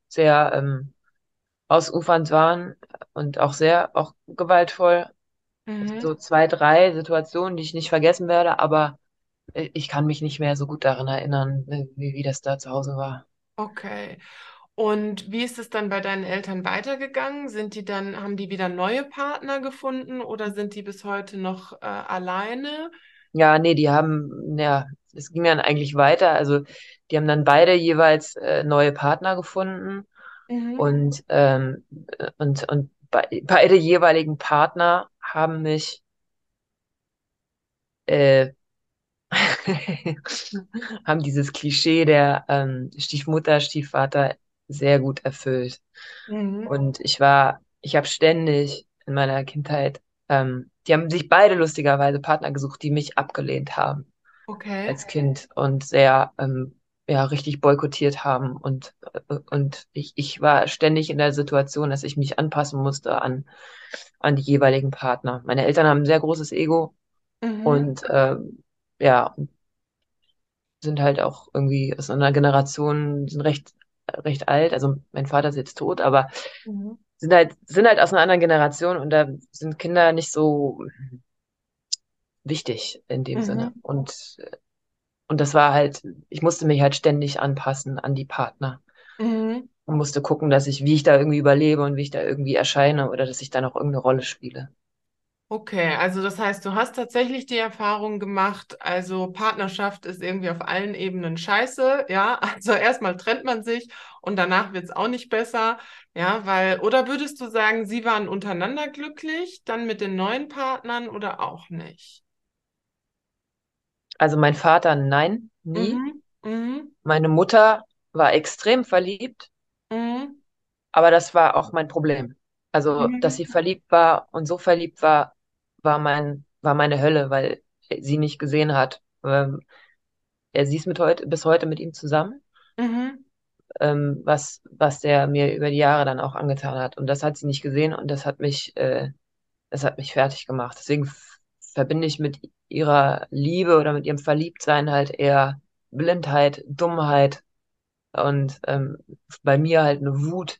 sehr ähm, ausufernd waren und auch sehr, auch gewaltvoll. Mhm. So zwei, drei Situationen, die ich nicht vergessen werde, aber äh, ich kann mich nicht mehr so gut daran erinnern, wie, wie das da zu Hause war. Okay. Und wie ist es dann bei deinen Eltern weitergegangen? Sind die dann, haben die wieder neue Partner gefunden oder sind die bis heute noch äh, alleine? Ja, nee, die haben, ja, es ging dann eigentlich weiter. Also die haben dann beide jeweils äh, neue Partner gefunden Mhm. und, ähm, und, und be beide jeweiligen Partner haben mich äh, haben dieses Klischee der ähm, Stiefmutter, Stiefvater sehr gut erfüllt. Mhm. Und ich war, ich habe ständig in meiner Kindheit, ähm, die haben sich beide lustigerweise Partner gesucht, die mich abgelehnt haben Okay. als Kind und sehr, ähm, ja, richtig boykottiert haben. Und, und ich, ich war ständig in der Situation, dass ich mich anpassen musste an, an die jeweiligen Partner. Meine Eltern haben ein sehr großes Ego Mhm. und ähm, ja, sind halt auch irgendwie aus einer Generation, sind recht, recht alt. Also mein Vater ist jetzt tot, aber Mhm. sind halt, sind halt aus einer anderen Generation und da sind Kinder nicht so wichtig in dem Sinne. Mhm. Und, und das war halt, ich musste mich halt ständig anpassen an die Partner Mhm. und musste gucken, dass ich, wie ich da irgendwie überlebe und wie ich da irgendwie erscheine oder dass ich da noch irgendeine Rolle spiele. Okay, also das heißt, du hast tatsächlich die Erfahrung gemacht, also Partnerschaft ist irgendwie auf allen Ebenen scheiße, ja. Also erstmal trennt man sich und danach wird es auch nicht besser, ja, weil, oder würdest du sagen, sie waren untereinander glücklich, dann mit den neuen Partnern oder auch nicht? Also mein Vater, nein, nie. Mhm, mhm, Meine Mutter war extrem verliebt mhm, Aber das war auch mein Problem. Also, dass mhm, sie verliebt war und so verliebt war, war mein, war meine Hölle, weil sie nicht gesehen hat. Ähm, er sie ist mit heute, bis heute mit ihm zusammen, mhm. ähm, was, was der mir über die Jahre dann auch angetan hat. Und das hat sie nicht gesehen und das hat mich, äh, das hat mich fertig gemacht. Deswegen verbinde ich mit ihrer Liebe oder mit ihrem Verliebtsein halt eher Blindheit, Dummheit und ähm, bei mir halt eine Wut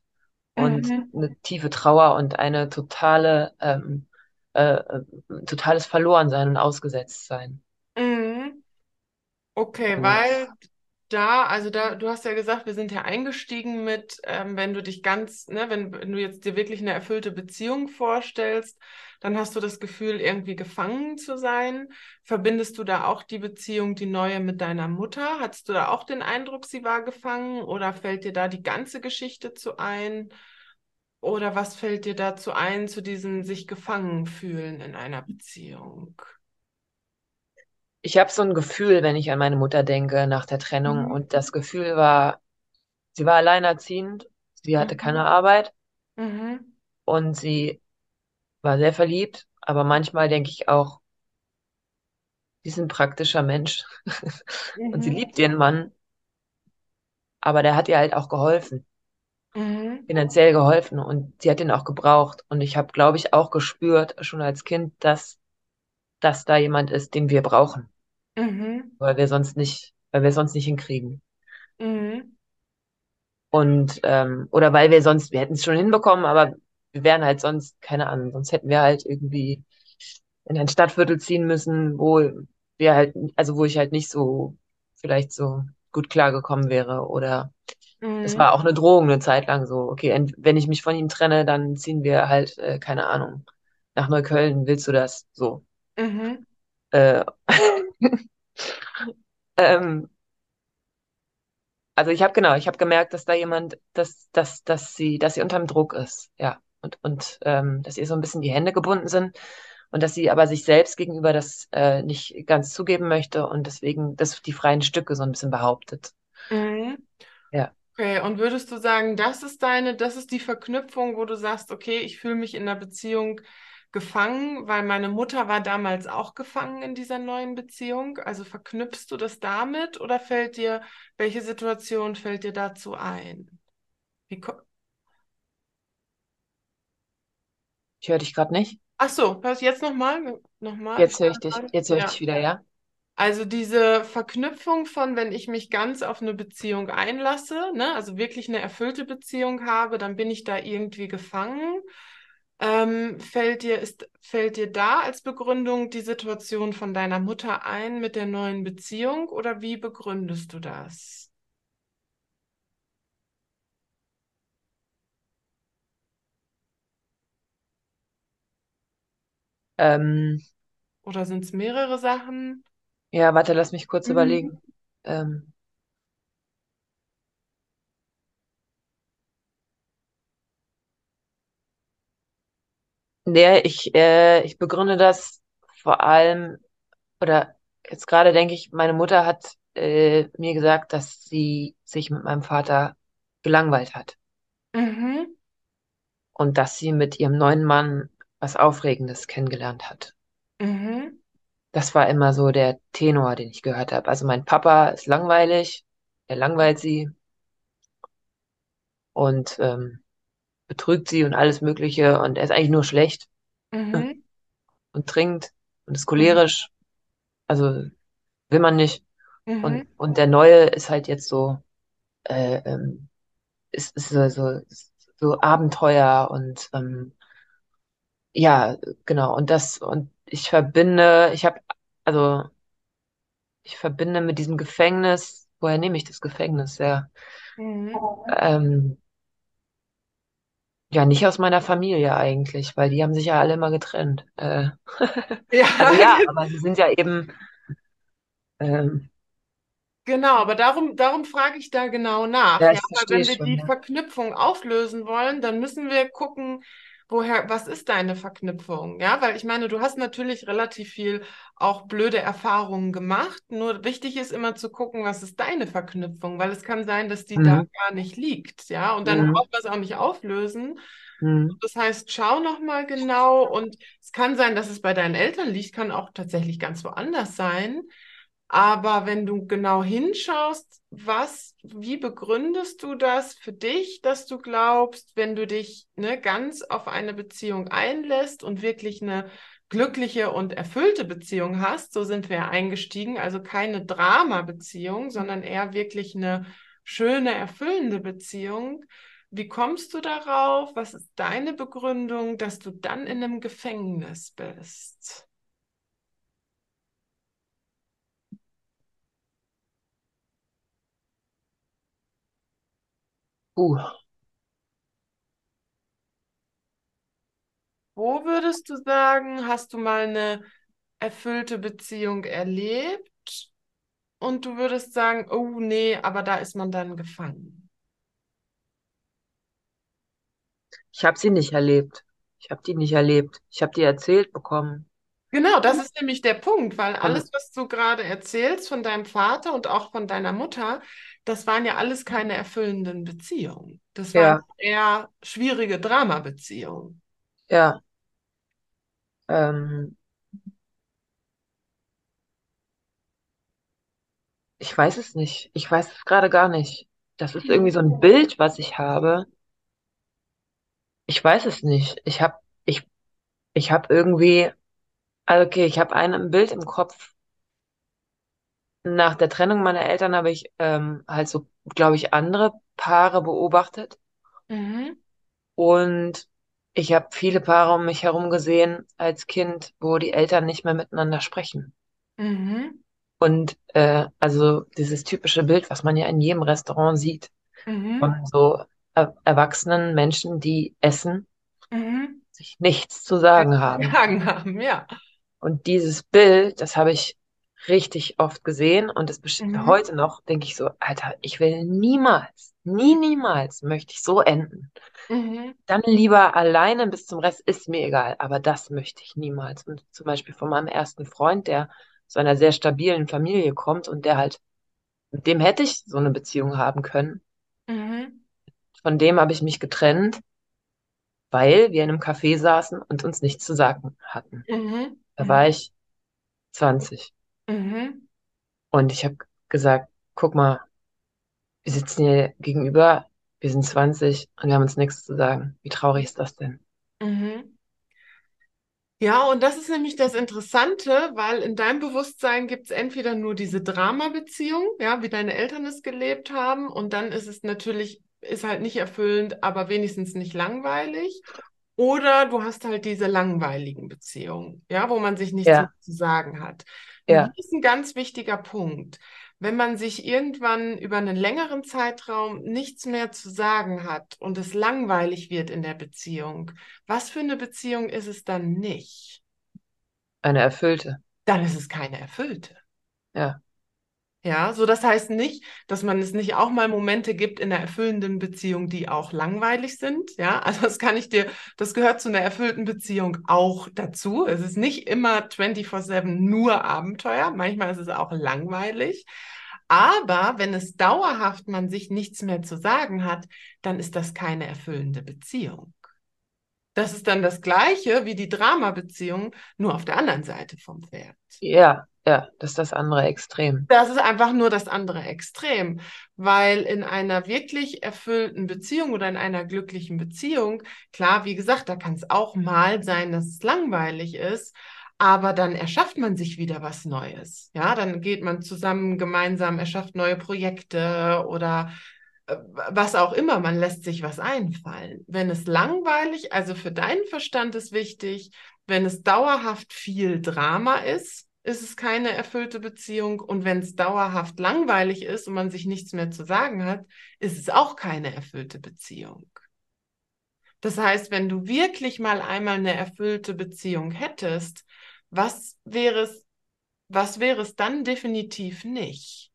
und mhm. eine tiefe Trauer und eine totale, ähm, äh, äh, totales Verlorensein und Ausgesetztsein. Mhm. Okay, Und weil da, also da, du hast ja gesagt, wir sind ja eingestiegen mit, ähm, wenn du dich ganz, ne, wenn, wenn du jetzt dir wirklich eine erfüllte Beziehung vorstellst, dann hast du das Gefühl, irgendwie gefangen zu sein. Verbindest du da auch die Beziehung, die neue mit deiner Mutter? Hattest du da auch den Eindruck, sie war gefangen oder fällt dir da die ganze Geschichte zu ein? Oder was fällt dir dazu ein, zu diesem sich gefangen fühlen in einer Beziehung? Ich habe so ein Gefühl, wenn ich an meine Mutter denke, nach der Trennung. Mhm. Und das Gefühl war, sie war alleinerziehend, sie hatte Mhm. keine Arbeit Mhm. und sie war sehr verliebt. Aber manchmal denke ich auch, sie ist ein praktischer Mensch und sie Mhm. liebt ihren Mann, aber der hat ihr halt auch geholfen, Mhm. finanziell geholfen und sie hat ihn auch gebraucht. Und ich habe, glaube ich, auch gespürt, schon als Kind, dass, dass da jemand ist, den wir brauchen, Mhm. weil wir sonst nicht, weil wir sonst nicht hinkriegen. Mhm. Und, ähm, oder weil wir sonst, wir hätten es schon hinbekommen, aber wir wären halt sonst, keine Ahnung, sonst hätten wir halt irgendwie in ein Stadtviertel ziehen müssen, wo wir halt, also wo ich halt nicht so, vielleicht so gut klargekommen wäre. Oder es Mhm. war auch eine Drohung eine Zeit lang so, okay, wenn ich mich von ihm trenne, dann ziehen wir halt, äh, keine Ahnung, nach Neukölln, willst du das? So. Mhm. Äh, ähm, Also ich habe genau, ich habe gemerkt, dass da jemand, dass, dass, dass sie, dass sie unterm Druck ist, ja. Und, und ähm, dass ihr so ein bisschen die Hände gebunden sind und dass sie aber sich selbst gegenüber das äh, nicht ganz zugeben möchte und deswegen das die freien Stücke so ein bisschen behauptet. Mhm. Okay, und würdest du sagen, das ist deine, das ist die Verknüpfung, wo du sagst, okay, ich fühle mich in der Beziehung gefangen, weil meine Mutter war damals auch gefangen in dieser neuen Beziehung. Also verknüpfst du das damit oder fällt dir, welche Situation fällt dir dazu ein? Ich höre dich gerade nicht. Ach so, hörst du jetzt nochmal? Nochmal? Jetzt höre ich dich, jetzt höre ich Ja. dich wieder, ja? Also diese Verknüpfung von, wenn ich mich ganz auf eine Beziehung einlasse, ne, also wirklich eine erfüllte Beziehung habe, dann bin ich da irgendwie gefangen. Ähm, fällt dir, ist, fällt dir da als Begründung die Situation von deiner Mutter ein mit der neuen Beziehung oder wie begründest du das? Ähm, Oder sind es mehrere Sachen? Ja, warte, lass mich kurz Mhm. überlegen. Ähm, nee, ich, äh, ich begründe das vor allem Oder jetzt gerade denke ich, meine Mutter hat äh, mir gesagt, dass sie sich mit meinem Vater gelangweilt hat Mhm. und dass sie mit ihrem neuen Mann was Aufregendes kennengelernt hat. Mhm. Das war immer so der Tenor, den ich gehört habe. Also mein Papa ist langweilig, er langweilt sie und ähm, betrügt sie und alles Mögliche und er ist eigentlich nur schlecht Mhm. und trinkt und ist Mhm. cholerisch. Also will man nicht. Und, Mhm. und der Neue ist halt jetzt so, äh, ähm, ist, ist so, so, so Abenteuer und ähm, ja, genau. Und das, und ich verbinde, ich habe, also ich verbinde mit diesem Gefängnis, woher nehme ich das Gefängnis? Ja, Mhm. ähm, ja, nicht aus meiner Familie eigentlich, weil die haben sich ja alle immer getrennt. Äh, Ja, also ja, aber sie sind ja eben, ähm, Genau, aber darum, darum frage ich da genau nach. ja, Ja, verstehe wenn wir schon, die ja. Verknüpfung auflösen wollen, dann müssen wir gucken, woher, was ist deine Verknüpfung? Ja, weil ich meine, du hast natürlich relativ viel auch blöde Erfahrungen gemacht. Nur wichtig ist immer zu gucken, was ist deine Verknüpfung, weil es kann sein, dass die da Mhm. gar nicht liegt. Ja, und dann Mhm. brauchen wir es auch nicht auflösen. Mhm. Das heißt, schau noch mal genau und es kann sein, dass es bei deinen Eltern liegt, kann auch tatsächlich ganz woanders sein. Aber wenn du genau hinschaust, was, wie begründest du das für dich, dass du glaubst, wenn du dich ne, ganz auf eine Beziehung einlässt und wirklich eine glückliche und erfüllte Beziehung hast, so sind wir ja eingestiegen, also keine Drama-Beziehung, sondern eher wirklich eine schöne, erfüllende Beziehung. Wie kommst du darauf? Was ist deine Begründung, dass du dann in einem Gefängnis bist? Uh. Wo würdest du sagen, hast du mal eine erfüllte Beziehung erlebt und du würdest sagen, oh nee, aber da ist man dann gefangen? Ich habe sie nicht erlebt. Ich habe die nicht erlebt. Ich habe die erzählt bekommen. Genau, das ist nämlich der Punkt, weil alles, was du gerade erzählst von deinem Vater und auch von deiner Mutter, das waren ja alles keine erfüllenden Beziehungen. Das waren Ja, eher schwierige Dramabeziehungen. ja. Ähm, ich weiß es nicht. Ich weiß es gerade gar nicht. Das ist irgendwie so ein Bild, was ich habe. Ich weiß es nicht. Ich habe ich, ich habe irgendwie, also okay, ich habe ein Bild im Kopf. Nach der Trennung meiner Eltern habe ich ähm, halt so, glaube ich, andere Paare beobachtet. Mhm. Und ich habe viele Paare um mich herum gesehen als Kind, wo die Eltern nicht mehr miteinander sprechen. Mhm. Und äh, also dieses typische Bild, was man ja in jedem Restaurant sieht, Mhm. von so er erwachsenen Menschen, die essen, Mhm. sich nichts zu sagen haben. Jagen haben, ja. Und dieses Bild, das habe ich richtig oft gesehen und das besch- Mhm. heute noch denke ich so, Alter, ich will niemals, nie, niemals möchte ich so enden. Mhm. Dann lieber alleine bis zum Rest ist mir egal, aber das möchte ich niemals. Und zum Beispiel von meinem ersten Freund, der aus einer sehr stabilen Familie kommt und der halt, mit dem hätte ich so eine Beziehung haben können. Mhm. Von dem habe ich mich getrennt, weil wir in einem Café saßen und uns nichts zu sagen hatten. Mhm. Da Mhm. war ich 20 Mhm. und ich habe gesagt, guck mal, wir sitzen hier gegenüber, wir sind 20 und wir haben uns nichts zu sagen. Wie traurig ist das denn? Mhm. Ja, und das ist nämlich das Interessante, weil in deinem Bewusstsein gibt es entweder nur diese Drama-Beziehung, ja, wie deine Eltern es gelebt haben, und dann ist es natürlich, ist halt nicht erfüllend, aber wenigstens nicht langweilig. Oder du hast halt diese langweiligen Beziehungen, ja, wo man sich nichts Ja, zu sagen hat. Und hier ja, ist ein ganz wichtiger Punkt. Wenn man sich irgendwann über einen längeren Zeitraum nichts mehr zu sagen hat und es langweilig wird in der Beziehung, was für eine Beziehung ist es dann nicht? eine erfüllte. Dann ist es keine erfüllte. Ja, Ja, so das heißt nicht, dass man es nicht auch mal Momente gibt in einer erfüllenden Beziehung, die auch langweilig sind. Ja, also das kann ich dir, das gehört zu einer erfüllten Beziehung auch dazu. Es ist nicht immer 24/7 nur Abenteuer. Manchmal ist es auch langweilig. Aber wenn es dauerhaft man sich nichts mehr zu sagen hat, dann ist das keine erfüllende Beziehung. Das ist dann das Gleiche wie die Drama-Beziehung, nur auf der anderen Seite vom Pferd. ja, ja, das ist das andere Extrem. Das ist einfach nur das andere Extrem, weil in einer wirklich erfüllten Beziehung oder in einer glücklichen Beziehung, klar, wie gesagt, da kann es auch mal sein, dass es langweilig ist, aber dann erschafft man sich wieder was Neues. Ja, dann geht man zusammen gemeinsam, erschafft neue Projekte oder äh, was auch immer, man lässt sich was einfallen. Wenn es langweilig, also für deinen Verstand ist wichtig, wenn es dauerhaft viel Drama ist, ist es keine erfüllte Beziehung. Und wenn es dauerhaft langweilig ist und man sich nichts mehr zu sagen hat, ist es auch keine erfüllte Beziehung. Das heißt, wenn du wirklich mal einmal eine erfüllte Beziehung hättest, was wäre es, was wäre es dann definitiv nicht?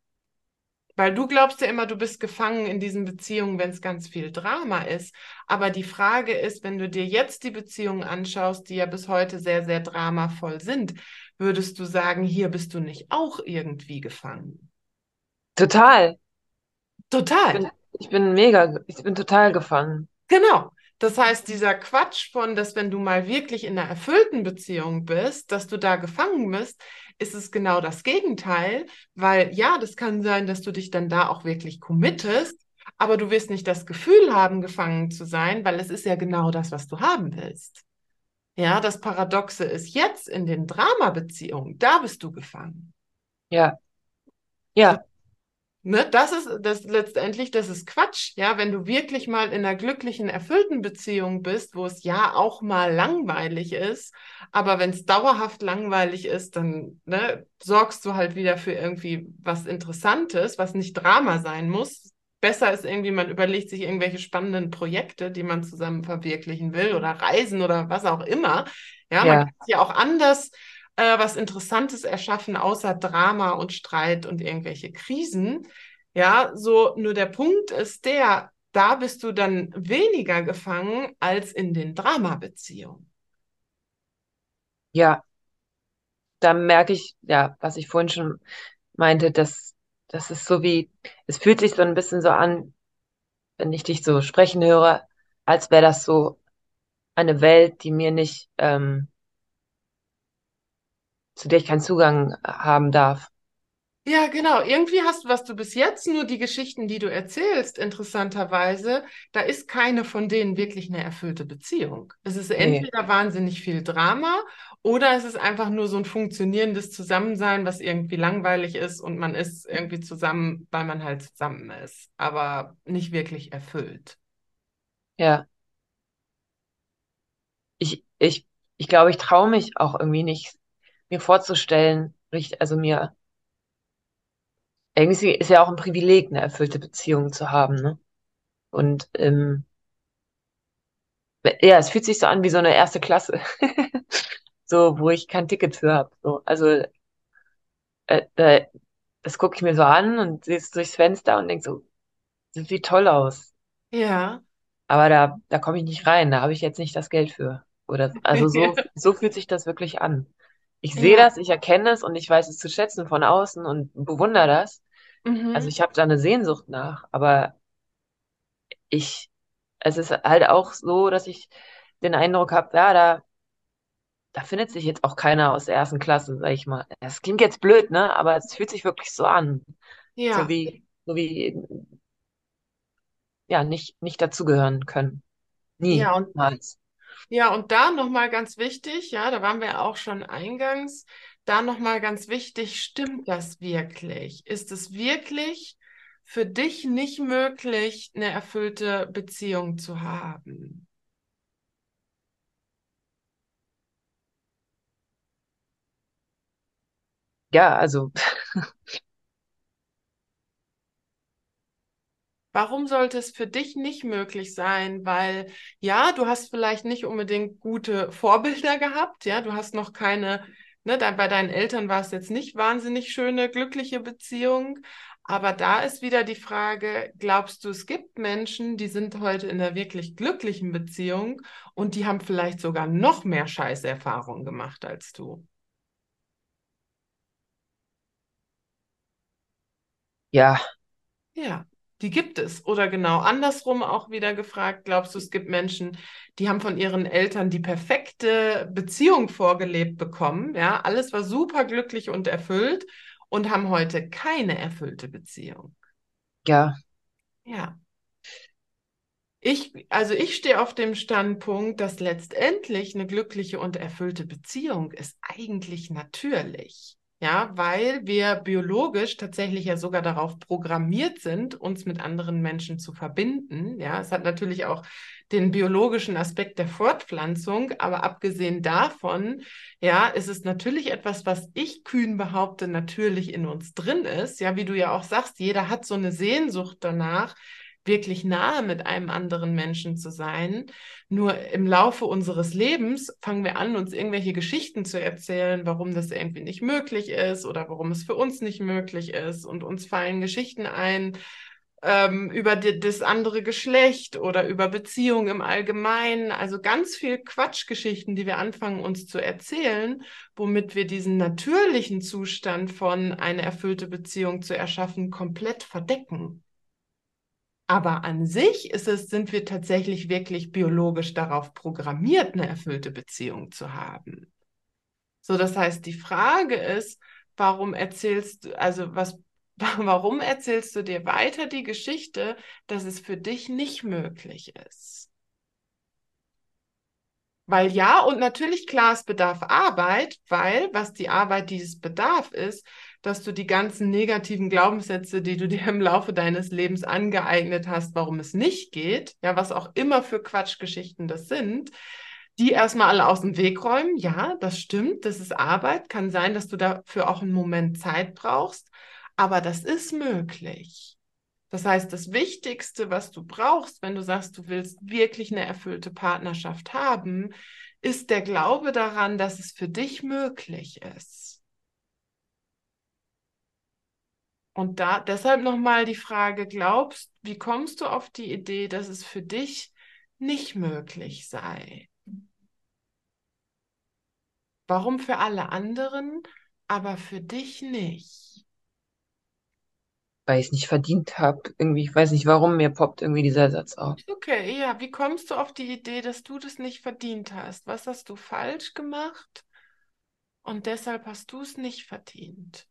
Weil du glaubst ja immer, du bist gefangen in diesen Beziehungen, wenn es ganz viel Drama ist. Aber die Frage ist, wenn du dir jetzt die Beziehungen anschaust, die ja bis heute sehr, sehr dramavoll sind, würdest du sagen, hier bist du nicht auch irgendwie gefangen? Total. Ich Total. bin, ich bin mega, ich bin total gefangen. Genau. Das heißt, dieser Quatsch von, dass wenn du mal wirklich in einer erfüllten Beziehung bist, dass du da gefangen bist, ist es genau das Gegenteil, weil ja, das kann sein, dass du dich dann da auch wirklich committest, aber du wirst nicht das Gefühl haben, gefangen zu sein, weil es ist ja genau das, was du haben willst. Ja, das Paradoxe ist jetzt in den Drama-Beziehungen, da bist du gefangen. Ja, ja, Ne, das ist das letztendlich, das ist Quatsch. Ja, wenn du wirklich mal in einer glücklichen, erfüllten Beziehung bist, wo es ja auch mal langweilig ist, aber wenn es dauerhaft langweilig ist, dann ne, sorgst du halt wieder für irgendwie was Interessantes, was nicht Drama sein muss. Besser ist irgendwie, man überlegt sich irgendwelche spannenden Projekte, die man zusammen verwirklichen will oder Reisen oder was auch immer. Ja, man ja, kann sich ja auch anders äh, was Interessantes erschaffen, außer Drama und Streit und irgendwelche Krisen. Ja, so nur der Punkt ist der, da bist du dann weniger gefangen als in den Drama-Beziehungen. Ja, da merke ich, ja, was ich vorhin schon meinte, dass das ist so wie, es fühlt sich so ein bisschen so an, wenn ich dich so sprechen höre, als wäre das so eine Welt, die mir nicht, ähm, zu der ich keinen Zugang haben darf. Ja, genau. Irgendwie hast du, was du bis jetzt nur die Geschichten, die du erzählst, interessanterweise, da ist keine von denen wirklich eine erfüllte Beziehung. Es ist Nee. entweder wahnsinnig viel Drama oder es ist einfach nur so ein funktionierendes Zusammensein, was irgendwie langweilig ist und man ist irgendwie zusammen, weil man halt zusammen ist, aber nicht wirklich erfüllt. Ja. Ich, ich, ich glaube, ich traue mich auch irgendwie nicht, mir vorzustellen, also mir, irgendwie ist ja auch ein Privileg, eine erfüllte Beziehung zu haben, ne? Und ähm, ja, es fühlt sich so an wie so eine erste Klasse. So, wo ich kein Ticket für habe. So, also äh, äh, das gucke ich mir so an und sehe es durchs Fenster und denke so, das sieht toll aus. Ja. Aber da, da komme ich nicht rein, da habe ich jetzt nicht das Geld für. Oder also so, so fühlt sich das wirklich an. Ich sehe Ja. das, ich erkenne es und ich weiß es zu schätzen von außen und bewundere das. Mhm. Also ich habe da eine Sehnsucht nach, aber ich, es ist halt auch so, dass ich den Eindruck habe, ja, da, da findet sich jetzt auch keiner aus der ersten Klasse, sag ich mal. Das klingt jetzt blöd, ne? Aber es fühlt sich wirklich so an. So Ja. wie, so wie, ja, nicht, nicht dazugehören können. Ja, und Niemals. Ja, und da nochmal ganz wichtig, ja, da waren wir auch schon eingangs, da nochmal ganz wichtig, stimmt das wirklich? Ist es wirklich für dich nicht möglich, eine erfüllte Beziehung zu haben? Ja, also, Warum sollte es für dich nicht möglich sein? Weil ja, du hast vielleicht nicht unbedingt gute Vorbilder gehabt, ja, du hast noch keine, ne, da, bei deinen Eltern war es jetzt nicht wahnsinnig schöne, glückliche Beziehung. Aber da ist wieder die Frage, glaubst du, es gibt Menschen, die sind heute in einer wirklich glücklichen Beziehung und die haben vielleicht sogar noch mehr Scheißerfahrungen gemacht als du? ja, Ja, die gibt es. Oder genau andersrum auch wieder gefragt, glaubst du, es gibt Menschen, die haben von ihren Eltern die perfekte Beziehung vorgelebt bekommen, ja, alles war super glücklich und erfüllt und haben heute keine erfüllte Beziehung. ja, Ja. Ich, also ich stehe auf dem Standpunkt, dass letztendlich eine glückliche und erfüllte Beziehung ist eigentlich natürlich. Ja, weil wir biologisch tatsächlich ja sogar darauf programmiert sind, uns mit anderen Menschen zu verbinden. Ja, es hat natürlich auch den biologischen Aspekt der Fortpflanzung, aber abgesehen davon, ja, ist es natürlich etwas, was ich kühn behaupte, natürlich in uns drin ist. Ja, wie du ja auch sagst, jeder hat so eine Sehnsucht danach, wirklich nahe mit einem anderen Menschen zu sein. Nur im Laufe unseres Lebens fangen wir an, uns irgendwelche Geschichten zu erzählen, warum das irgendwie nicht möglich ist oder warum es für uns nicht möglich ist. Und uns fallen Geschichten ein ähm, über die, das andere Geschlecht oder über Beziehungen im Allgemeinen. Also ganz viel Quatschgeschichten, die wir anfangen uns zu erzählen, womit wir diesen natürlichen Zustand von eine erfüllte Beziehung zu erschaffen komplett verdecken. Aber an sich ist es, sind wir tatsächlich wirklich biologisch darauf programmiert, eine erfüllte Beziehung zu haben. So, das heißt, die Frage ist, warum erzählst du, also was, warum erzählst du dir weiter die Geschichte, dass es für dich nicht möglich ist? Weil ja, und natürlich klar, es bedarf Arbeit, weil was die Arbeit dieses bedarf ist, dass du die ganzen negativen Glaubenssätze, die du dir im Laufe deines Lebens angeeignet hast, warum es nicht geht, ja, was auch immer für Quatschgeschichten das sind, die erstmal alle aus dem Weg räumen. Ja, das stimmt, das ist Arbeit. Kann sein, dass du dafür auch einen Moment Zeit brauchst, aber das ist möglich. Das heißt, das Wichtigste, was du brauchst, wenn du sagst, du willst wirklich eine erfüllte Partnerschaft haben, ist der Glaube daran, dass es für dich möglich ist. Und da deshalb nochmal die Frage, glaubst, wie kommst du auf die Idee, dass es für dich nicht möglich sei? Warum für alle anderen, aber für dich nicht? Weil ich es nicht verdient habe. Irgendwie, ich weiß nicht warum, mir poppt irgendwie dieser Satz auf. Okay, ja, wie kommst du auf die Idee, dass du das nicht verdient hast? Was hast du falsch gemacht? Und deshalb hast du es nicht verdient.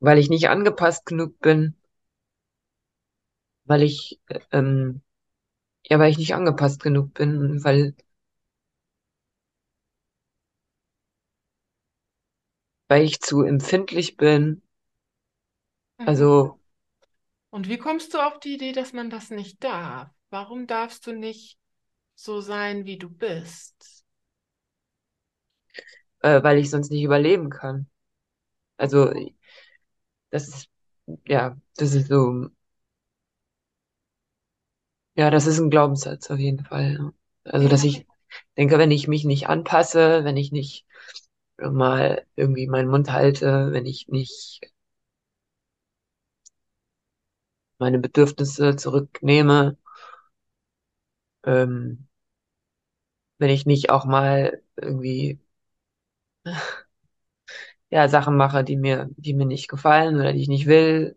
Weil ich nicht angepasst genug bin. Weil ich, äh, ähm, ja, weil ich nicht angepasst genug bin, weil, weil ich zu empfindlich bin. Mhm. Also, Und wie kommst du auf die Idee, dass man das nicht darf? Warum darfst du nicht so sein, wie du bist? äh, weil ich sonst nicht überleben kann. Also, das ist, ja, das ist so, ja, das ist ein Glaubenssatz auf jeden Fall. Also, dass ich denke, wenn ich mich nicht anpasse, wenn ich nicht mal irgendwie meinen Mund halte, wenn ich nicht meine Bedürfnisse zurücknehme, ähm, wenn ich nicht auch mal irgendwie ja Sachen mache, die mir, die mir nicht gefallen oder die ich nicht will,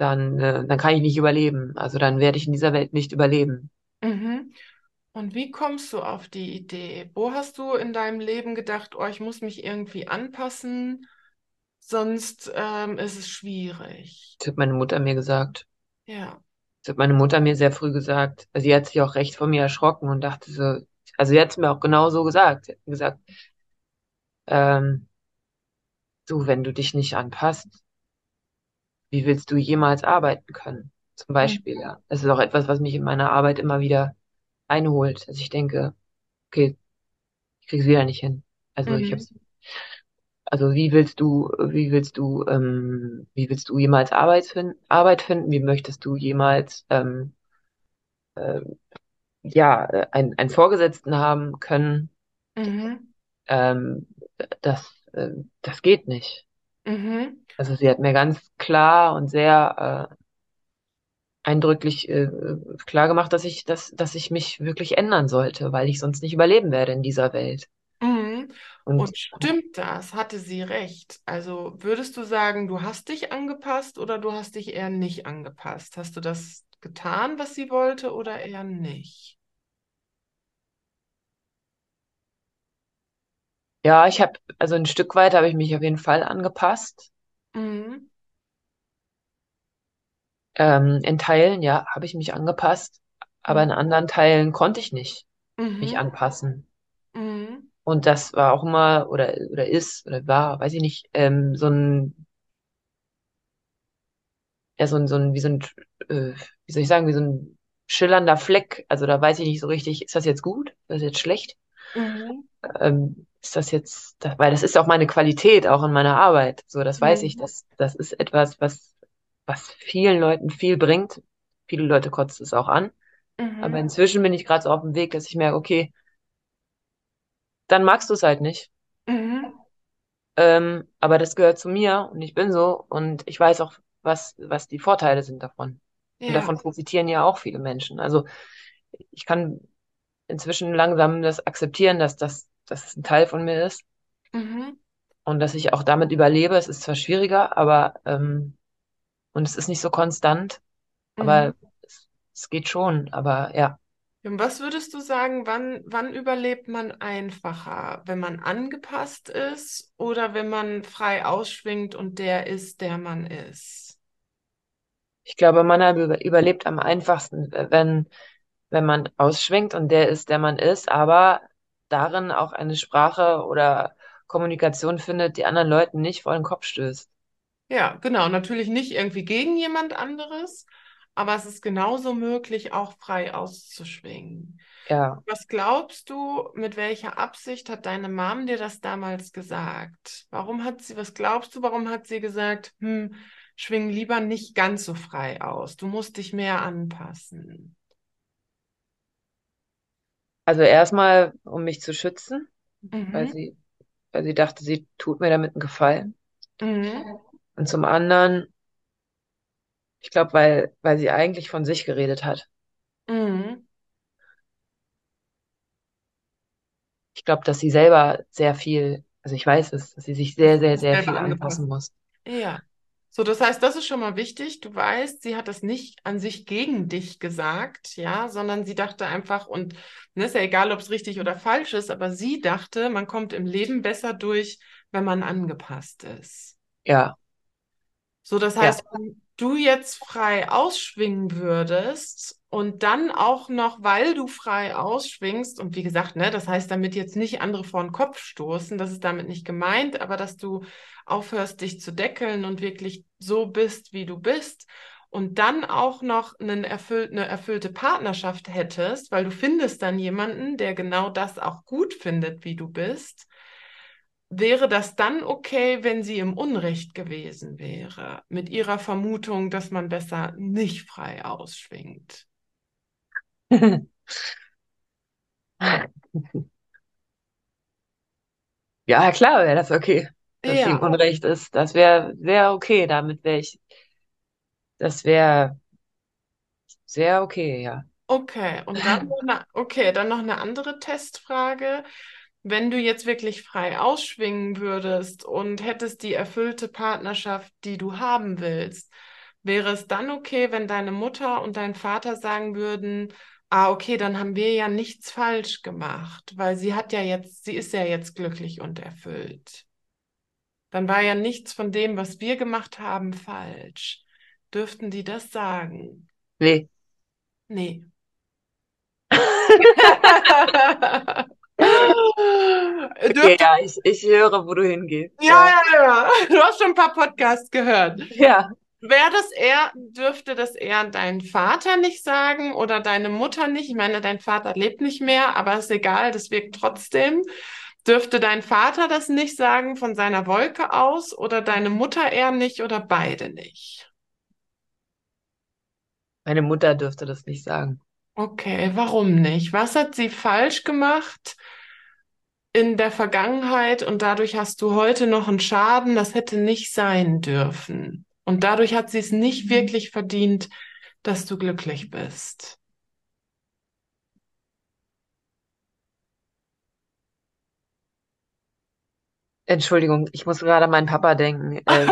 dann, äh, dann kann ich nicht überleben. Also dann werde ich in dieser Welt nicht überleben. Mhm. Und wie kommst du auf die Idee? Wo hast du in deinem Leben gedacht, oh, ich muss mich irgendwie anpassen, sonst ähm, ist es schwierig? Das hat meine Mutter mir gesagt. Ja. Das hat meine Mutter mir sehr früh gesagt. Also sie hat sich auch recht von mir erschrocken und dachte so, also sie hat es mir auch genau so gesagt. Sie hat mir gesagt, ähm, du, wenn du dich nicht anpasst, wie willst du jemals arbeiten können? Zum Beispiel, Mhm. ja. Das ist auch etwas, was mich in meiner Arbeit immer wieder einholt, dass ich denke, okay, ich krieg's wieder nicht hin. Also ich Mhm. hab's, also wie willst du, wie willst du, ähm, wie willst du jemals Arbeit finden, Arbeit finden? Wie möchtest du jemals, ähm, ja, äh, ein, einen Vorgesetzten haben können? Mhm. Ähm, das, äh, das geht nicht. Mhm. Also sie hat mir ganz klar und sehr äh, eindrücklich äh, klar gemacht, dass ich, dass, dass ich mich wirklich ändern sollte, weil ich sonst nicht überleben werde in dieser Welt. Mhm. Und Und stimmt das? Hatte sie recht? Also würdest du sagen, du hast dich angepasst oder du hast dich eher nicht angepasst? Hast du das getan, was sie wollte, oder eher nicht? ja, ich habe, also ein Stück weit habe ich mich auf jeden Fall angepasst. Mhm. Ähm, in Teilen, ja, habe ich mich angepasst, aber in Mhm. anderen Teilen konnte ich nicht mich Mhm. anpassen. Mhm. Und das war auch immer oder oder ist oder war, weiß ich nicht, ähm, so ein ja so ein so ein wie so ein äh, wie soll ich sagen, wie so ein schillernder Fleck. Also da weiß ich nicht so richtig, ist das jetzt gut? Ist das jetzt schlecht? Mhm. Ähm, ist das jetzt, weil das ist auch meine Qualität, auch in meiner Arbeit. So, das weiß ich. Mhm. Das, das ist etwas, was, was vielen Leuten viel bringt. Viele Leute kotzen es auch an. Aber Mhm. inzwischen bin ich gerade so auf dem Weg, dass ich merke, okay, dann magst du es halt nicht. Mhm. Ähm, aber das gehört zu mir und ich bin so und ich weiß auch, was, was die Vorteile sind davon. Und Ja. davon profitieren ja auch viele Menschen. Also ich kann inzwischen langsam das akzeptieren, dass das, dass es ein Teil von mir ist Mhm. und dass ich auch damit überlebe. Es ist zwar schwieriger, aber ähm, und es ist nicht so konstant, Mhm. aber es, es geht schon. Aber ja, Und was würdest du sagen, wann, wann überlebt man einfacher? Wenn man angepasst ist oder wenn man frei ausschwingt und der ist, der man ist? ich glaube, man über- überlebt am einfachsten, wenn wenn man ausschwingt und der ist, der man ist, aber darin auch eine Sprache oder Kommunikation findet, die anderen Leuten nicht vor den Kopf stößt. Ja, genau. Natürlich nicht irgendwie gegen jemand anderes, aber es ist genauso möglich, auch frei auszuschwingen. Ja, Was glaubst du, mit welcher Absicht hat deine Mom dir das damals gesagt? Warum hat sie, was glaubst du, warum hat sie gesagt, hm, schwing lieber nicht ganz so frei aus. Du musst dich mehr anpassen. Also erstmal, um mich zu schützen, Mhm. weil sie, weil sie dachte, sie tut mir damit einen Gefallen. Mhm. Und zum anderen, ich glaube, weil, weil sie eigentlich von sich geredet hat. Mhm. Ich glaube, dass sie selber sehr viel, also ich weiß es, dass sie sich sehr, sehr, sehr Selber viel anpassen muss. Ja. So, das heißt, das ist schon mal wichtig. Du weißt, sie hat das nicht an sich gegen dich gesagt, ja, sondern sie dachte einfach, und ne, ist ja egal, ob es richtig oder falsch ist, aber sie dachte, man kommt im Leben besser durch, wenn man angepasst ist. Ja, So, das ja. heißt, wenn du jetzt frei ausschwingen würdest und dann auch noch, weil du frei ausschwingst, und wie gesagt, ne, das heißt damit jetzt nicht andere vor den Kopf stoßen, das ist damit nicht gemeint, aber dass du aufhörst, dich zu deckeln und wirklich so bist, wie du bist. Und dann auch noch einen erfüllt, eine erfüllte Partnerschaft hättest, weil du findest dann jemanden, der genau das auch gut findet, wie du bist wäre das dann okay, wenn sie im Unrecht gewesen wäre, mit ihrer Vermutung, dass man besser nicht frei ausschwingt? Ja, klar wäre das okay, dass im Ja, Unrecht ist. Das wäre wär okay, damit wäre ich, das wäre sehr okay, ja. okay. Und dann noch eine, okay, dann noch eine andere Testfrage. Wenn du jetzt wirklich frei ausschwingen würdest und hättest die erfüllte Partnerschaft, die du haben willst, wäre es dann okay, wenn deine Mutter und dein Vater sagen würden, ah, okay, dann haben wir ja nichts falsch gemacht, weil sie hat ja jetzt, sie ist ja jetzt glücklich und erfüllt. Dann war ja nichts von dem, was wir gemacht haben, falsch. Dürften die das sagen? Nee. Nee. Okay, ja, ich, ich höre, wo du hingehst. ja, Ja. ja, ja. Du hast schon ein paar Podcasts gehört. Ja. Wäre das eher, dürfte das eher dein Vater nicht sagen oder deine Mutter nicht? Ich meine, dein Vater lebt nicht mehr, aber ist egal, das wirkt trotzdem. Dürfte dein Vater das nicht sagen von seiner Wolke aus oder deine Mutter eher nicht oder beide nicht? Meine Mutter dürfte das nicht sagen. Okay, warum nicht? Was hat sie falsch gemacht in der Vergangenheit und dadurch hast du heute noch einen Schaden, das hätte nicht sein dürfen. Und dadurch hat sie es nicht wirklich verdient, dass du glücklich bist. Entschuldigung, ich muss gerade an meinen Papa denken. Äh,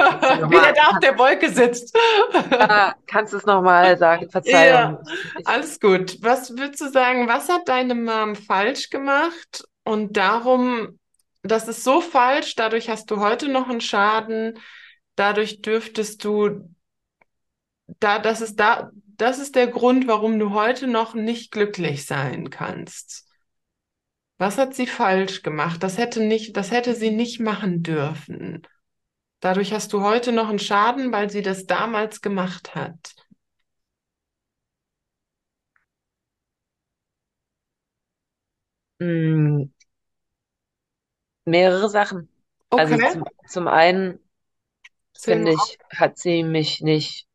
Wie der da auf der Wolke sitzt. ah, kannst du es nochmal sagen? Ja, Verzeihung. Ich, alles gut. Was würdest du sagen, was hat deine Mom falsch gemacht? Und darum, das ist so falsch, dadurch hast du heute noch einen Schaden, dadurch dürftest du, da, das ist da, das ist der Grund, warum du heute noch nicht glücklich sein kannst. Was hat sie falsch gemacht? Das hätte nicht, das hätte sie nicht machen dürfen. Dadurch hast du heute noch einen Schaden, weil sie das damals gemacht hat. mh, mehrere Sachen. Also Okay, zum, zum einen finde ich, hat sie mich nicht,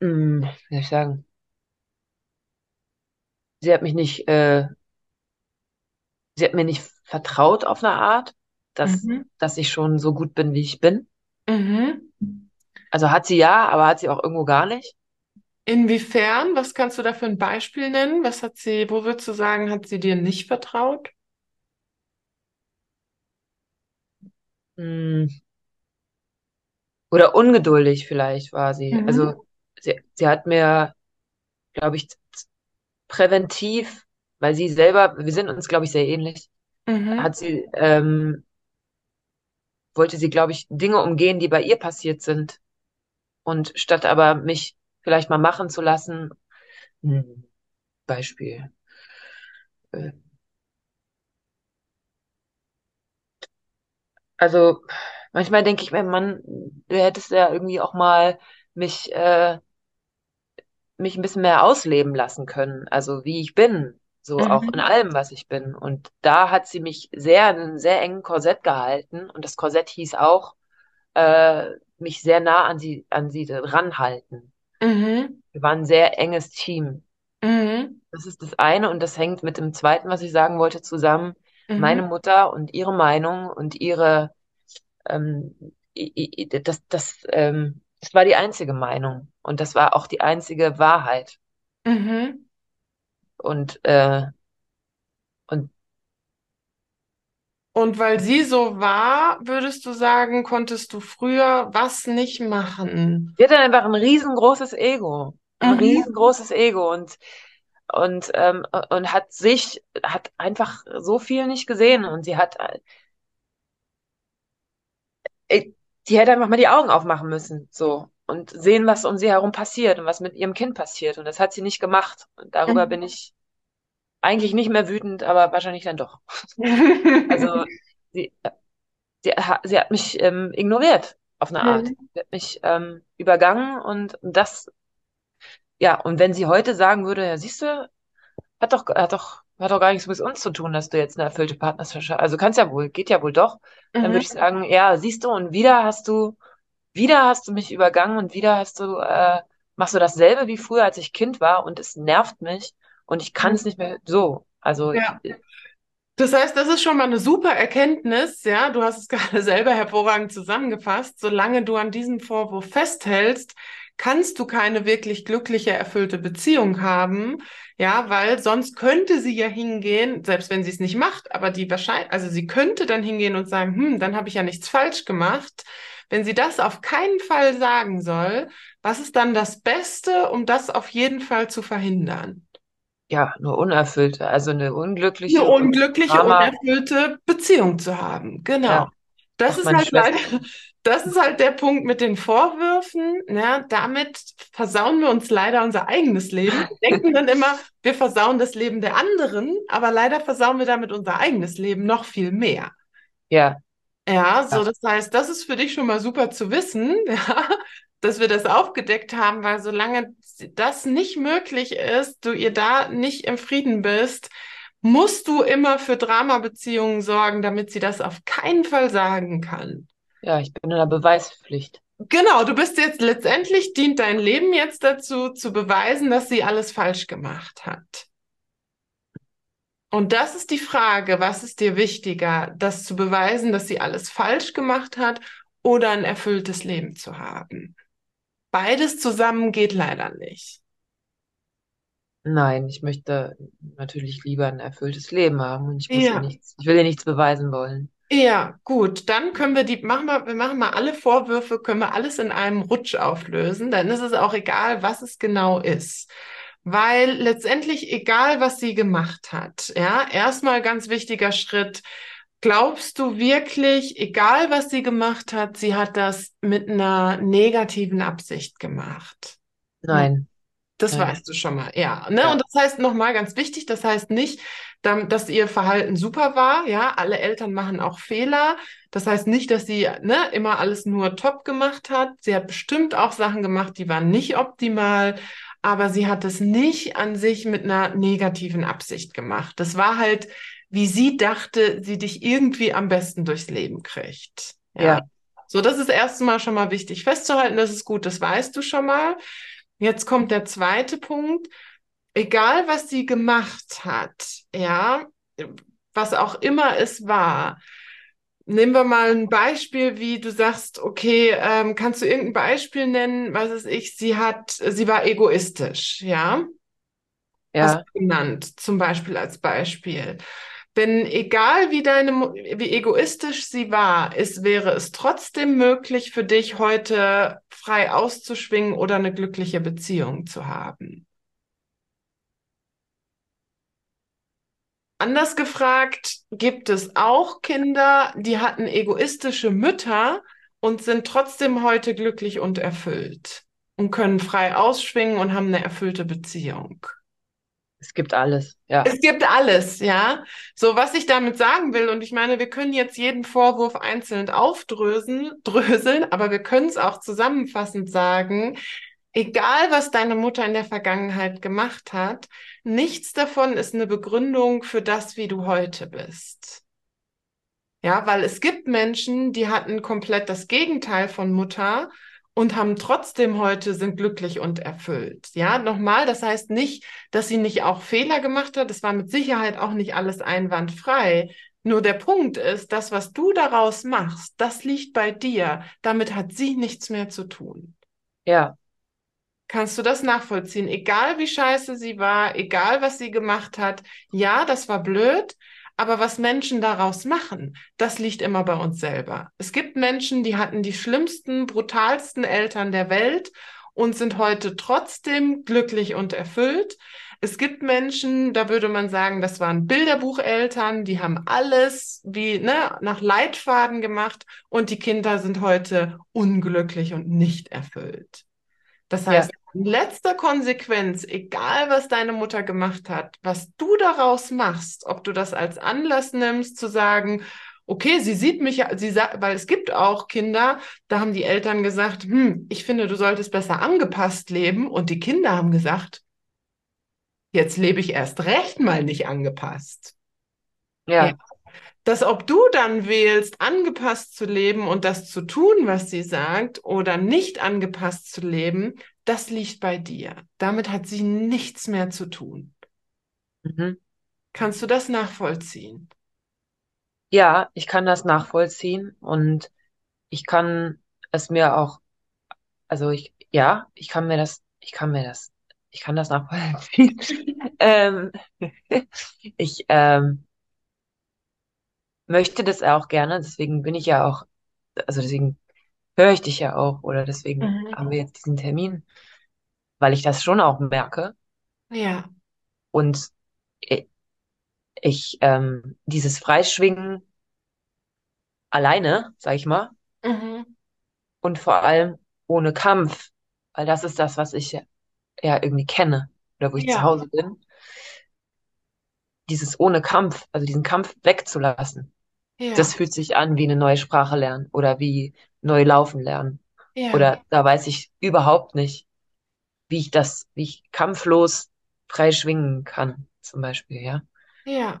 mh, wie soll ich sagen, sie hat mich nicht, äh, sie hat mir nicht vertraut auf eine Art, dass, Mhm. dass ich schon so gut bin, wie ich bin. Mhm. Also hat sie ja, aber hat sie auch irgendwo gar nicht. Inwiefern? Was kannst du da für ein Beispiel nennen? Was hat sie, wo würdest du sagen, hat sie dir nicht vertraut? Oder ungeduldig vielleicht war sie. Mhm. Also sie, sie hat mir, glaube ich, präventiv, weil sie selber, wir sind uns, glaube ich, sehr ähnlich, Mhm. hat sie, ähm, wollte sie, glaube ich, Dinge umgehen, die bei ihr passiert sind. Und statt aber mich vielleicht mal machen zu lassen, hm, Beispiel, äh, also manchmal denke ich mir, Mann, du hättest ja irgendwie auch mal mich, äh, mich ein bisschen mehr ausleben lassen können, also wie ich bin, So auch Mhm. in allem, was ich bin. Und da hat sie mich sehr in einem sehr engen Korsett gehalten. Und das Korsett hieß auch, äh, mich sehr nah an sie, an sie ranhalten. Mhm. Wir waren ein sehr enges Team. Mhm. Das ist das eine und das hängt mit dem zweiten, was ich sagen wollte, zusammen. Meine Mhm. Mutter und ihre Meinung und ihre, ähm, das, das, ähm, das war die einzige Meinung und das war auch die einzige Wahrheit. Mhm. Und, äh, und Und weil sie so war, würdest du sagen, konntest du früher was nicht machen? sie hatte einfach ein riesengroßes Ego, ein Mhm. riesengroßes Ego und und ähm, und hat sich hat einfach so viel nicht gesehen und sie hat äh, die hätte einfach mal die Augen aufmachen müssen, so und sehen, was um sie herum passiert und was mit ihrem Kind passiert und das hat sie nicht gemacht und darüber bin ich eigentlich nicht mehr wütend, aber wahrscheinlich dann doch. Also sie sie, ha- sie hat mich ähm, ignoriert auf eine Art. Mhm. Sie hat mich ähm, übergangen und das ja und wenn sie heute sagen würde, ja siehst du Hat doch, hat doch, hat doch gar nichts mit uns zu tun, dass du jetzt eine erfüllte Partnerschaft hast. Also kannst ja wohl, geht ja wohl doch. Dann würde Mhm. ich sagen, ja, siehst du, und wieder hast du, wieder hast du mich übergangen und wieder hast du, äh, machst du dasselbe wie früher, als ich Kind war und es nervt mich und ich kann es nicht mehr so. Also, Ja. Das heißt, das ist schon mal eine super Erkenntnis, ja. Du hast es gerade selber hervorragend zusammengefasst. Solange du an diesem Vorwurf festhältst, kannst du keine wirklich glückliche, erfüllte Beziehung haben, ja, weil sonst könnte sie ja hingehen, selbst wenn sie es nicht macht, aber die wahrscheinlich, also sie könnte dann hingehen und sagen, hm, dann habe ich ja nichts falsch gemacht. Wenn sie das auf keinen Fall sagen soll, was ist dann das Beste, um das auf jeden Fall zu verhindern? ja, nur unerfüllte, also eine eine unglückliche und unglückliche, unerfüllte Beziehung zu haben. Genau. ja, Das auch ist halt leider. Das ist halt der Punkt mit den Vorwürfen. Ja, damit versauen wir uns leider unser eigenes Leben. Wir denken dann immer, wir versauen das Leben der anderen, aber leider versauen wir damit unser eigenes Leben noch viel mehr. Ja, Ja, so ja, das heißt, das ist für dich schon mal super zu wissen, ja, dass wir das aufgedeckt haben, weil solange das nicht möglich ist, du ihr da nicht im Frieden bist, musst du immer für Dramabeziehungen sorgen, damit sie das auf keinen Fall sagen kann. Ja, ich bin in der Beweispflicht. Genau, du bist jetzt letztendlich, dient dein Leben jetzt dazu, zu beweisen, dass sie alles falsch gemacht hat. Und das ist die Frage, was ist dir wichtiger, das zu beweisen, dass sie alles falsch gemacht hat oder ein erfülltes Leben zu haben? Beides zusammen geht leider nicht. Nein, ich möchte natürlich lieber ein erfülltes Leben haben und ich ihr Ja. nichts, ich will ihr nichts beweisen wollen. Ja, gut, dann können wir die, machen wir, wir machen mal alle Vorwürfe, können wir alles in einem Rutsch auflösen. Dann ist es auch egal, was es genau ist. Weil letztendlich, egal was sie gemacht hat, ja, erstmal ganz wichtiger Schritt. Glaubst du wirklich, egal was sie gemacht hat, sie hat das mit einer negativen Absicht gemacht? Nein, Das nein, weißt du schon mal, ja. Ne? ja, Und das heißt nochmal ganz wichtig, das heißt nicht, dass ihr Verhalten super war, ja. Alle Eltern machen auch Fehler. Das heißt nicht, dass sie ne, immer alles nur top gemacht hat. Sie hat bestimmt auch Sachen gemacht, die waren nicht optimal, aber sie hat es nicht an sich mit einer negativen Absicht gemacht. Das war halt, wie sie dachte, sie dich irgendwie am besten durchs Leben kriegt. Ja. ja, So, das ist erstmal schon mal wichtig festzuhalten. Das ist gut, das weißt du schon mal. Jetzt kommt der zweite Punkt. Egal, was sie gemacht hat, ja, was auch immer es war. Nehmen wir mal ein Beispiel, wie du sagst, okay, ähm, kannst du irgendein Beispiel nennen? Was ist ich? Sie hat, sie war egoistisch, ja? Ja, genannt, zum Beispiel als Beispiel. Denn egal wie deine, wie egoistisch sie war, es wäre es trotzdem möglich für dich heute frei auszuschwingen oder eine glückliche Beziehung zu haben. Anders gefragt, gibt es auch Kinder, die hatten egoistische Mütter und sind trotzdem heute glücklich und erfüllt und können frei ausschwingen und haben eine erfüllte Beziehung. Es gibt alles, ja, Es gibt alles, ja. So, was ich damit sagen will, und ich meine, wir können jetzt jeden Vorwurf einzeln aufdröseln, dröseln, aber wir können es auch zusammenfassend sagen. Egal, was deine Mutter in der Vergangenheit gemacht hat, nichts davon ist eine Begründung für das, wie du heute bist. Ja, weil es gibt Menschen, die hatten komplett das Gegenteil von Mutter und haben trotzdem heute sind glücklich und erfüllt. Ja, nochmal, das heißt nicht, dass sie nicht auch Fehler gemacht hat. Es war mit Sicherheit auch nicht alles einwandfrei. Nur der Punkt ist, das, was du daraus machst, das liegt bei dir. Damit hat sie nichts mehr zu tun. Ja, Kannst du das nachvollziehen? Egal wie scheiße sie war, egal was sie gemacht hat. Ja, das war blöd, aber was Menschen daraus machen, das liegt immer bei uns selber. Es gibt Menschen, die hatten die schlimmsten, brutalsten Eltern der Welt und sind heute trotzdem glücklich und erfüllt. Es gibt Menschen, da würde man sagen, das waren Bilderbucheltern, die haben alles wie ne, nach Leitfaden gemacht und die Kinder sind heute unglücklich und nicht erfüllt. Das heißt, in letzter Konsequenz, egal was deine Mutter gemacht hat, was du daraus machst, ob du das als Anlass nimmst, zu sagen, okay, sie sieht mich, sie sagt, weil es gibt auch Kinder, da haben die Eltern gesagt, hm, ich finde, du solltest besser angepasst leben. Und die Kinder haben gesagt, jetzt lebe ich erst recht mal nicht angepasst. ja, Ja. Dass ob du dann wählst, angepasst zu leben und das zu tun, was sie sagt, oder nicht angepasst zu leben, das liegt bei dir. Damit hat sie nichts mehr zu tun. mhm. Kannst du das nachvollziehen? Ja, ich kann das nachvollziehen und ich kann es mir auch, also ich, ja, ich kann mir das, ich kann mir das, ich kann das nachvollziehen. Ähm, ich ähm, möchte das auch gerne, deswegen bin ich ja auch, also deswegen höre ich dich ja auch oder deswegen Mhm. haben wir jetzt diesen Termin, weil ich das schon auch merke Ja, und ich, ich ähm, dieses Freischwingen alleine, sag ich mal, mhm. und vor allem ohne Kampf, weil das ist das, was ich ja, irgendwie kenne oder wo ich zu Ja, Hause bin, dieses ohne Kampf, also diesen Kampf wegzulassen. Das ja, fühlt sich an wie eine neue Sprache lernen oder wie neu laufen lernen. ja, Oder da weiß ich überhaupt nicht, wie ich das, wie ich kampflos frei schwingen kann, zum Beispiel, ja. ja.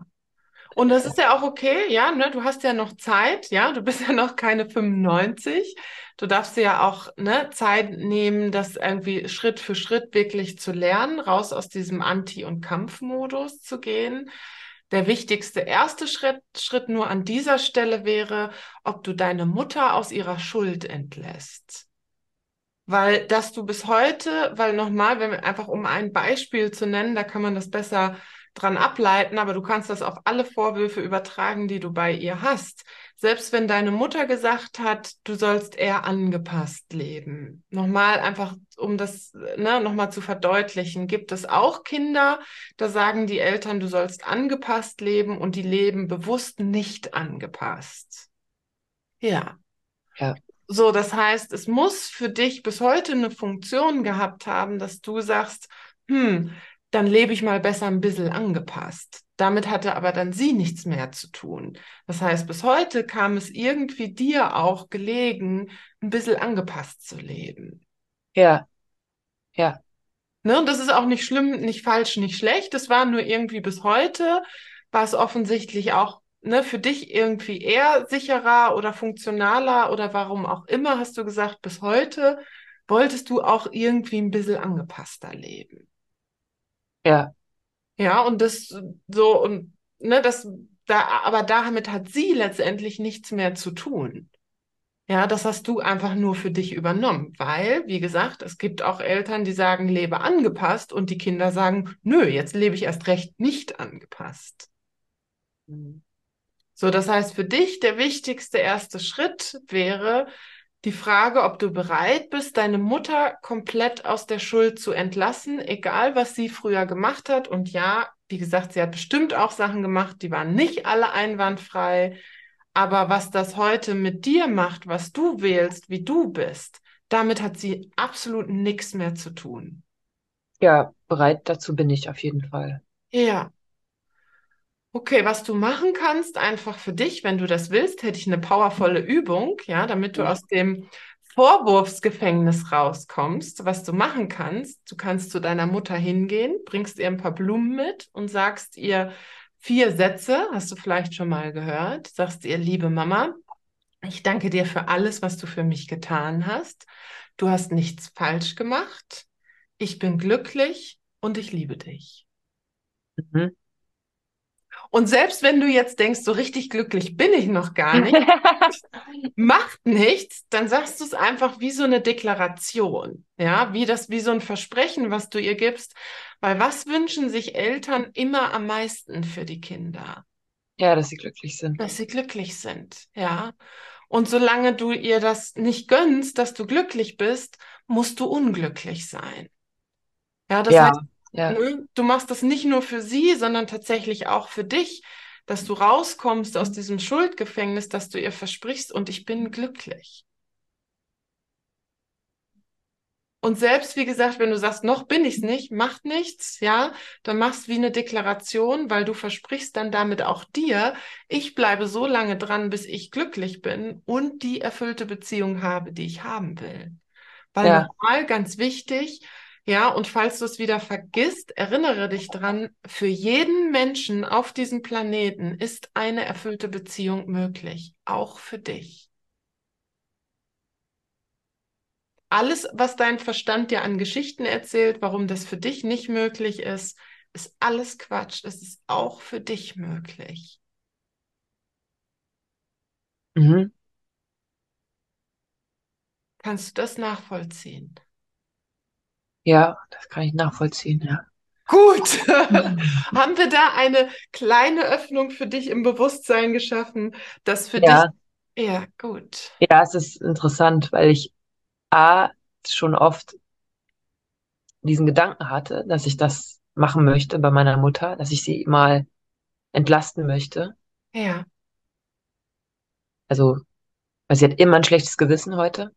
Und das ist ja auch okay, ja, ne? Du hast ja noch Zeit, ja, du bist ja noch keine 95. Du darfst dir ja auch, ne, Zeit nehmen, das irgendwie Schritt für Schritt wirklich zu lernen, raus aus diesem Anti- und Kampfmodus zu gehen. Der wichtigste erste Schritt, Schritt nur an dieser Stelle wäre, ob du deine Mutter aus ihrer Schuld entlässt. Weil, dass du bis heute, weil nochmal, wenn wir einfach um ein Beispiel zu nennen, da kann man das besser dran ableiten, aber du kannst das auf alle Vorwürfe übertragen, die du bei ihr hast. Selbst wenn deine Mutter gesagt hat, du sollst eher angepasst leben. Nochmal einfach, um das, ne, nochmal zu verdeutlichen, gibt es auch Kinder, da sagen die Eltern, du sollst angepasst leben und die leben bewusst nicht angepasst. Ja. Ja, So, das heißt, es muss für dich bis heute eine Funktion gehabt haben, dass du sagst, hm, dann lebe ich mal besser ein bisschen angepasst. Damit hatte aber dann sie nichts mehr zu tun. Das heißt, bis heute kam es irgendwie dir auch gelegen, ein bisschen angepasst zu leben. ja, ja, Ne? Und das ist auch nicht schlimm, nicht falsch, nicht schlecht. Das war nur irgendwie bis heute, war es offensichtlich auch ne, für dich irgendwie eher sicherer oder funktionaler oder warum auch immer, hast du gesagt, bis heute wolltest du auch irgendwie ein bisschen angepasster leben. Ja, Ja, und das so und ne, das da, aber damit hat sie letztendlich nichts mehr zu tun. Ja, das hast du einfach nur für dich übernommen, weil, wie gesagt, es gibt auch Eltern, die sagen, lebe angepasst und die Kinder sagen, nö, jetzt lebe ich erst recht nicht angepasst. Mhm. So, das heißt, für dich der wichtigste erste Schritt wäre die Frage, ob du bereit bist, deine Mutter komplett aus der Schuld zu entlassen, egal was sie früher gemacht hat. Und ja, wie gesagt, sie hat bestimmt auch Sachen gemacht, die waren nicht alle einwandfrei. Aber was das heute mit dir macht, was du wählst, wie du bist, damit hat sie absolut nichts mehr zu tun. ja, bereit dazu bin ich auf jeden Fall. Ja. Okay, was du machen kannst, einfach für dich, wenn du das willst, hätte ich eine powervolle Übung, ja, damit du Ja. aus dem Vorwurfsgefängnis rauskommst, was du machen kannst, du kannst zu deiner Mutter hingehen, bringst ihr ein paar Blumen mit und sagst ihr vier Sätze, hast du vielleicht schon mal gehört, sagst ihr, liebe Mama, ich danke dir für alles, was du für mich getan hast. Du hast nichts falsch gemacht. Ich bin glücklich und ich liebe dich. Mhm. Und selbst wenn du jetzt denkst, so richtig glücklich bin ich noch gar nicht, macht nichts, dann sagst du es einfach wie so eine Deklaration, ja, wie das, wie so ein Versprechen, was du ihr gibst. Weil was wünschen sich Eltern immer am meisten für die Kinder? Ja, dass sie glücklich sind. Dass sie glücklich sind, ja. Und solange du ihr das nicht gönnst, dass du glücklich bist, musst du unglücklich sein. Ja, das ja. heißt, ja. Du machst das nicht nur für sie, sondern tatsächlich auch für dich, dass du rauskommst aus diesem Schuldgefängnis, dass du ihr versprichst und ich bin glücklich. Und selbst, wie gesagt, wenn du sagst, noch bin ich es nicht, macht nichts, ja, dann machst wie eine Deklaration, weil du versprichst dann damit auch dir, ich bleibe so lange dran, bis ich glücklich bin und die erfüllte Beziehung habe, die ich haben will. Weil ja. nochmal ganz wichtig, ja, und falls du es wieder vergisst, erinnere dich dran, für jeden Menschen auf diesem Planeten ist eine erfüllte Beziehung möglich, auch für dich. Alles, was dein Verstand dir an Geschichten erzählt, warum das für dich nicht möglich ist, ist alles Quatsch. Es ist auch für dich möglich. Mhm. Kannst du das nachvollziehen? Ja, das kann ich nachvollziehen, ja. Gut. Haben wir da eine kleine Öffnung für dich im Bewusstsein geschaffen, dass für ja. dich. Ja, gut. Ja, es ist interessant, weil ich A schon oft diesen Gedanken hatte, dass ich das machen möchte bei meiner Mutter, dass ich sie mal entlasten möchte. Ja. Also, weil sie hat immer ein schlechtes Gewissen heute.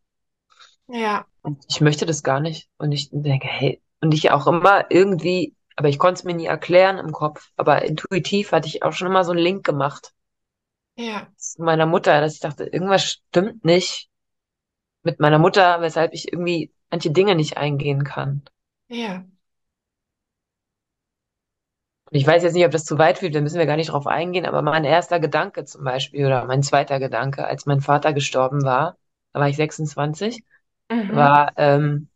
Ja. Und ich möchte das gar nicht. Und ich denke, hey, und ich auch immer irgendwie, aber ich konnte es mir nie erklären im Kopf, aber intuitiv hatte ich auch schon immer so einen Link gemacht. Ja. Zu meiner Mutter, dass ich dachte, irgendwas stimmt nicht mit meiner Mutter, weshalb ich irgendwie manche Dinge nicht eingehen kann. Ja. Und ich weiß jetzt nicht, ob das zu weit führt, da müssen wir gar nicht drauf eingehen, aber mein erster Gedanke zum Beispiel oder mein zweiter Gedanke, als mein Vater gestorben war, da war ich 26, mhm. war, ähm,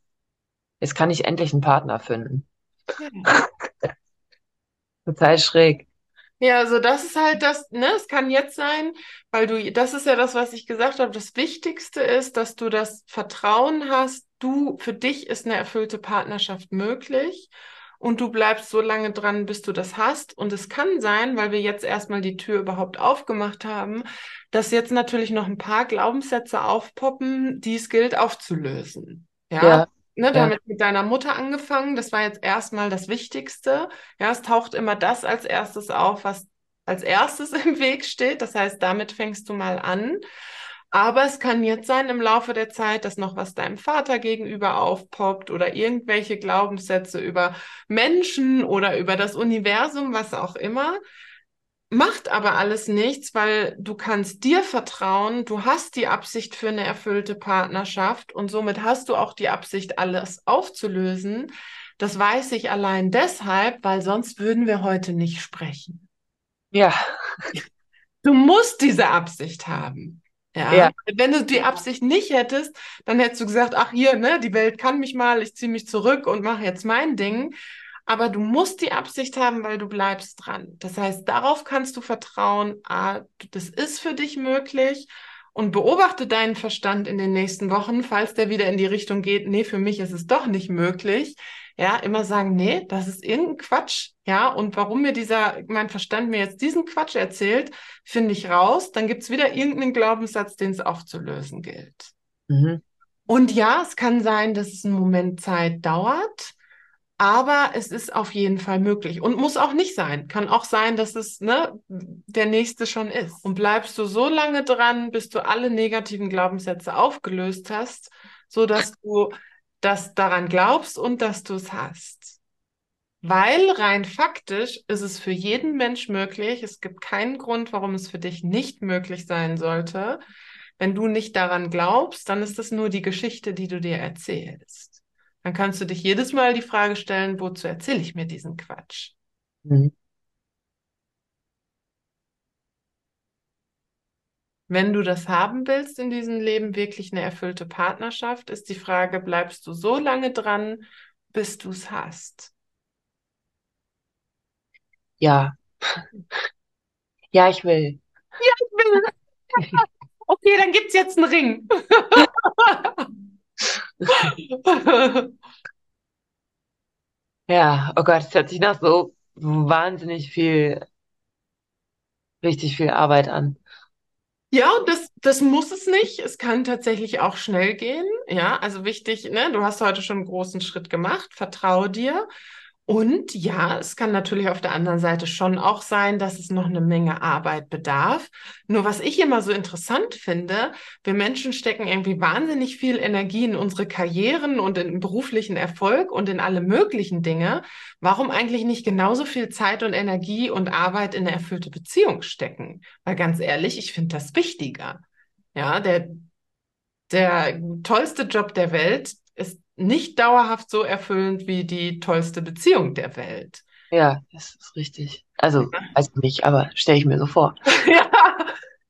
jetzt kann ich endlich einen Partner finden. Ja. Total schräg. Ja, also das ist halt das, ne, es kann jetzt sein, weil du, das ist ja das, was ich gesagt habe. Das Wichtigste ist, dass du das Vertrauen hast, du, für dich ist eine erfüllte Partnerschaft möglich und du bleibst so lange dran, bis du das hast. Und es kann sein, weil wir jetzt erstmal die Tür überhaupt aufgemacht haben, dass jetzt natürlich noch ein paar Glaubenssätze aufpoppen, die es gilt aufzulösen. Ja. ja. Ne, wir ja. haben jetzt mit deiner Mutter angefangen. Das war jetzt erstmal das Wichtigste. Ja, es taucht immer das als erstes auf, was als erstes im Weg steht. Das heißt, damit fängst du mal an. Aber es kann jetzt sein im Laufe der Zeit, dass noch was deinem Vater gegenüber aufpoppt oder irgendwelche Glaubenssätze über Menschen oder über das Universum, was auch immer. Macht aber alles nichts, weil du kannst dir vertrauen, du hast die Absicht für eine erfüllte Partnerschaft und somit hast du auch die Absicht, alles aufzulösen. Das weiß ich allein deshalb, weil sonst würden wir heute nicht sprechen. Ja. Du musst diese Absicht haben. Ja. ja. Wenn du die Absicht nicht hättest, dann hättest du gesagt, ach hier, ne, die Welt kann mich mal, ich ziehe mich zurück und mache jetzt mein Ding. Aber du musst die Absicht haben, weil du bleibst dran. Das heißt, darauf kannst du vertrauen, ah, das ist für dich möglich und beobachte deinen Verstand in den nächsten Wochen, falls der wieder in die Richtung geht, nee, für mich ist es doch nicht möglich. Ja, immer sagen, nee, das ist irgendein Quatsch. Ja, und warum mir dieser, mein Verstand mir jetzt diesen Quatsch erzählt, finde ich raus. Dann gibt's wieder irgendeinen Glaubenssatz, den es aufzulösen gilt. Mhm. Und ja, es kann sein, dass es einen Moment Zeit dauert. Aber es ist auf jeden Fall möglich und muss auch nicht sein. Kann auch sein, dass es ne, der nächste schon ist. Und bleibst du so lange dran, bis du alle negativen Glaubenssätze aufgelöst hast, so dass du das daran glaubst und dass du es hast. Weil rein faktisch ist es für jeden Mensch möglich. Es gibt keinen Grund, warum es für dich nicht möglich sein sollte. Wenn du nicht daran glaubst, dann ist das nur die Geschichte, die du dir erzählst. Dann kannst du dich jedes Mal die Frage stellen, wozu erzähle ich mir diesen Quatsch? Mhm. Wenn du das haben willst in diesem Leben, wirklich eine erfüllte Partnerschaft, ist die Frage, bleibst du so lange dran, bis du es hast? Ja. Ja, ich will. Ja, ich will. Okay, dann gibt's jetzt einen Ring. Ja, oh Gott, es hört sich nach so wahnsinnig viel, richtig viel Arbeit an. Ja, das, das muss es nicht. Es kann tatsächlich auch schnell gehen. Ja, also wichtig, ne? Du hast heute schon einen großen Schritt gemacht. Vertraue dir. Und ja, es kann natürlich auf der anderen Seite schon auch sein, dass es noch eine Menge Arbeit bedarf. Nur was ich immer so interessant finde, wir Menschen stecken irgendwie wahnsinnig viel Energie in unsere Karrieren und in beruflichen Erfolg und in alle möglichen Dinge. Warum eigentlich nicht genauso viel Zeit und Energie und Arbeit in eine erfüllte Beziehung stecken? Weil ganz ehrlich, ich finde das wichtiger. Ja, der, der tollste Job der Welt ist nicht dauerhaft so erfüllend wie die tollste Beziehung der Welt. Ja, das ist richtig. Also, weiß ich nicht, aber stelle ich mir so vor. ja.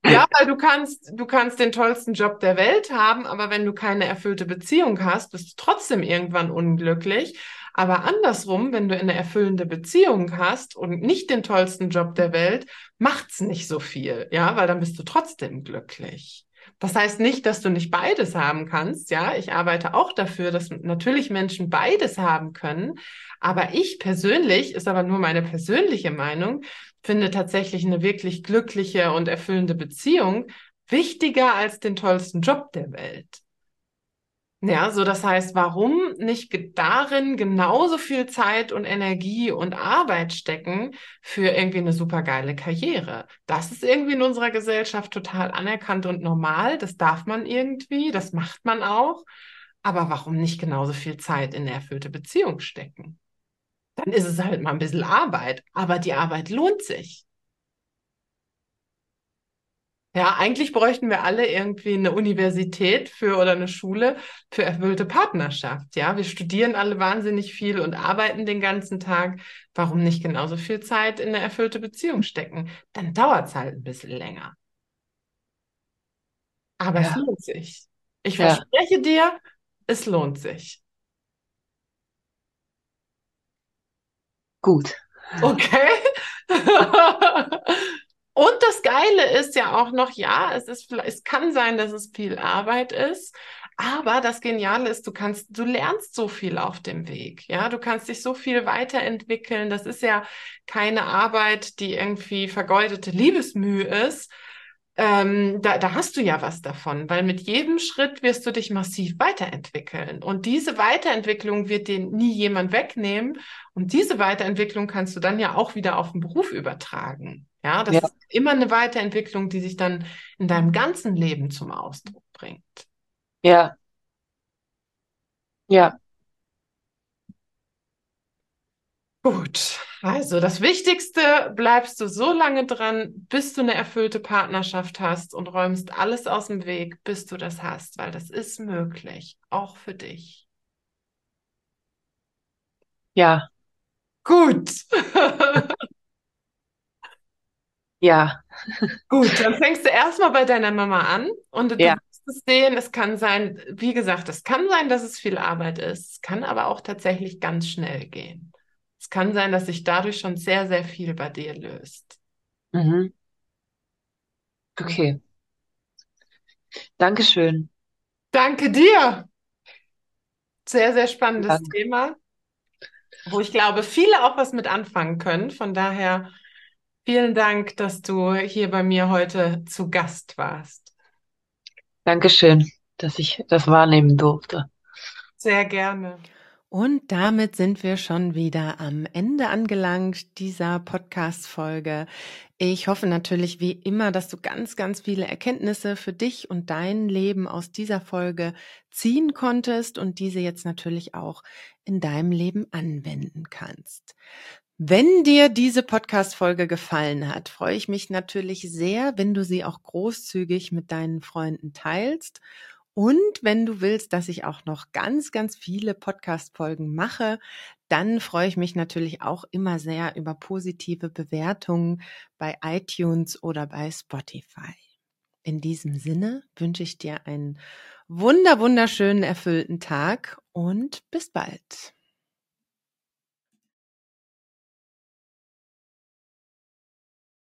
Ja, weil du kannst, du kannst den tollsten Job der Welt haben, aber wenn du keine erfüllte Beziehung hast, bist du trotzdem irgendwann unglücklich. Aber andersrum, wenn du eine erfüllende Beziehung hast und nicht den tollsten Job der Welt, macht's nicht so viel, ja, weil dann bist du trotzdem glücklich. Das heißt nicht, dass du nicht beides haben kannst. Ja, ich arbeite auch dafür, dass natürlich Menschen beides haben können. Aber ich persönlich, ist aber nur meine persönliche Meinung, finde tatsächlich eine wirklich glückliche und erfüllende Beziehung wichtiger als den tollsten Job der Welt. Ja, so das heißt, warum nicht darin genauso viel Zeit und Energie und Arbeit stecken für irgendwie eine supergeile Karriere? Das ist irgendwie in unserer Gesellschaft total anerkannt und normal. Das darf man irgendwie, das macht man auch. Aber warum nicht genauso viel Zeit in eine erfüllte Beziehung stecken? Dann ist es halt mal ein bisschen Arbeit, aber die Arbeit lohnt sich. Ja, eigentlich bräuchten wir alle irgendwie eine Universität für oder eine Schule für erfüllte Partnerschaft. Ja, wir studieren alle wahnsinnig viel und arbeiten den ganzen Tag. Warum nicht genauso viel Zeit in eine erfüllte Beziehung stecken? Dann dauert es halt ein bisschen länger. Aber ja. es lohnt sich. Ich ja. verspreche dir, es lohnt sich. Gut. Okay. Und das Geile ist ja auch noch, ja, es ist, es kann sein, dass es viel Arbeit ist, aber das Geniale ist, du kannst, du lernst so viel auf dem Weg. Ja, du kannst dich so viel weiterentwickeln. Das ist ja keine Arbeit, die irgendwie vergeudete Liebesmühe ist, ähm, da, da hast du ja was davon, weil mit jedem Schritt wirst du dich massiv weiterentwickeln. Und diese Weiterentwicklung wird dir nie jemand wegnehmen. Und diese Weiterentwicklung kannst du dann ja auch wieder auf den Beruf übertragen. Ja, das ja. ist immer eine Weiterentwicklung, die sich dann in deinem ganzen Leben zum Ausdruck bringt. Ja. Ja. Gut, also das Wichtigste, bleibst du so lange dran, bis du eine erfüllte Partnerschaft hast und räumst alles aus dem Weg, bis du das hast, weil das ist möglich, auch für dich. Ja. Gut. ja. Gut, dann fängst du erstmal bei deiner Mama an und du ja. wirst es sehen, es kann sein, wie gesagt, es kann sein, dass es viel Arbeit ist, es kann aber auch tatsächlich ganz schnell gehen. Es kann sein, dass sich dadurch schon sehr, sehr viel bei dir löst. Mhm. Okay. Dankeschön. Danke dir. Sehr, sehr spannendes Danke. Thema, wo ich glaube, viele auch was mit anfangen können. Von daher vielen Dank, dass du hier bei mir heute zu Gast warst. Dankeschön, dass ich das wahrnehmen durfte. Sehr gerne. Und damit sind wir schon wieder am Ende angelangt dieser Podcast-Folge. Ich hoffe natürlich wie immer, dass du ganz, ganz viele Erkenntnisse für dich und dein Leben aus dieser Folge ziehen konntest und diese jetzt natürlich auch in deinem Leben anwenden kannst. Wenn dir diese Podcast-Folge gefallen hat, freue ich mich natürlich sehr, wenn du sie auch großzügig mit deinen Freunden teilst. Und wenn du willst, dass ich auch noch ganz, ganz viele Podcast-Folgen mache, dann freue ich mich natürlich auch immer sehr über positive Bewertungen bei iTunes oder bei Spotify. In diesem Sinne wünsche ich dir einen wunder, wunderschönen, erfüllten Tag und bis bald.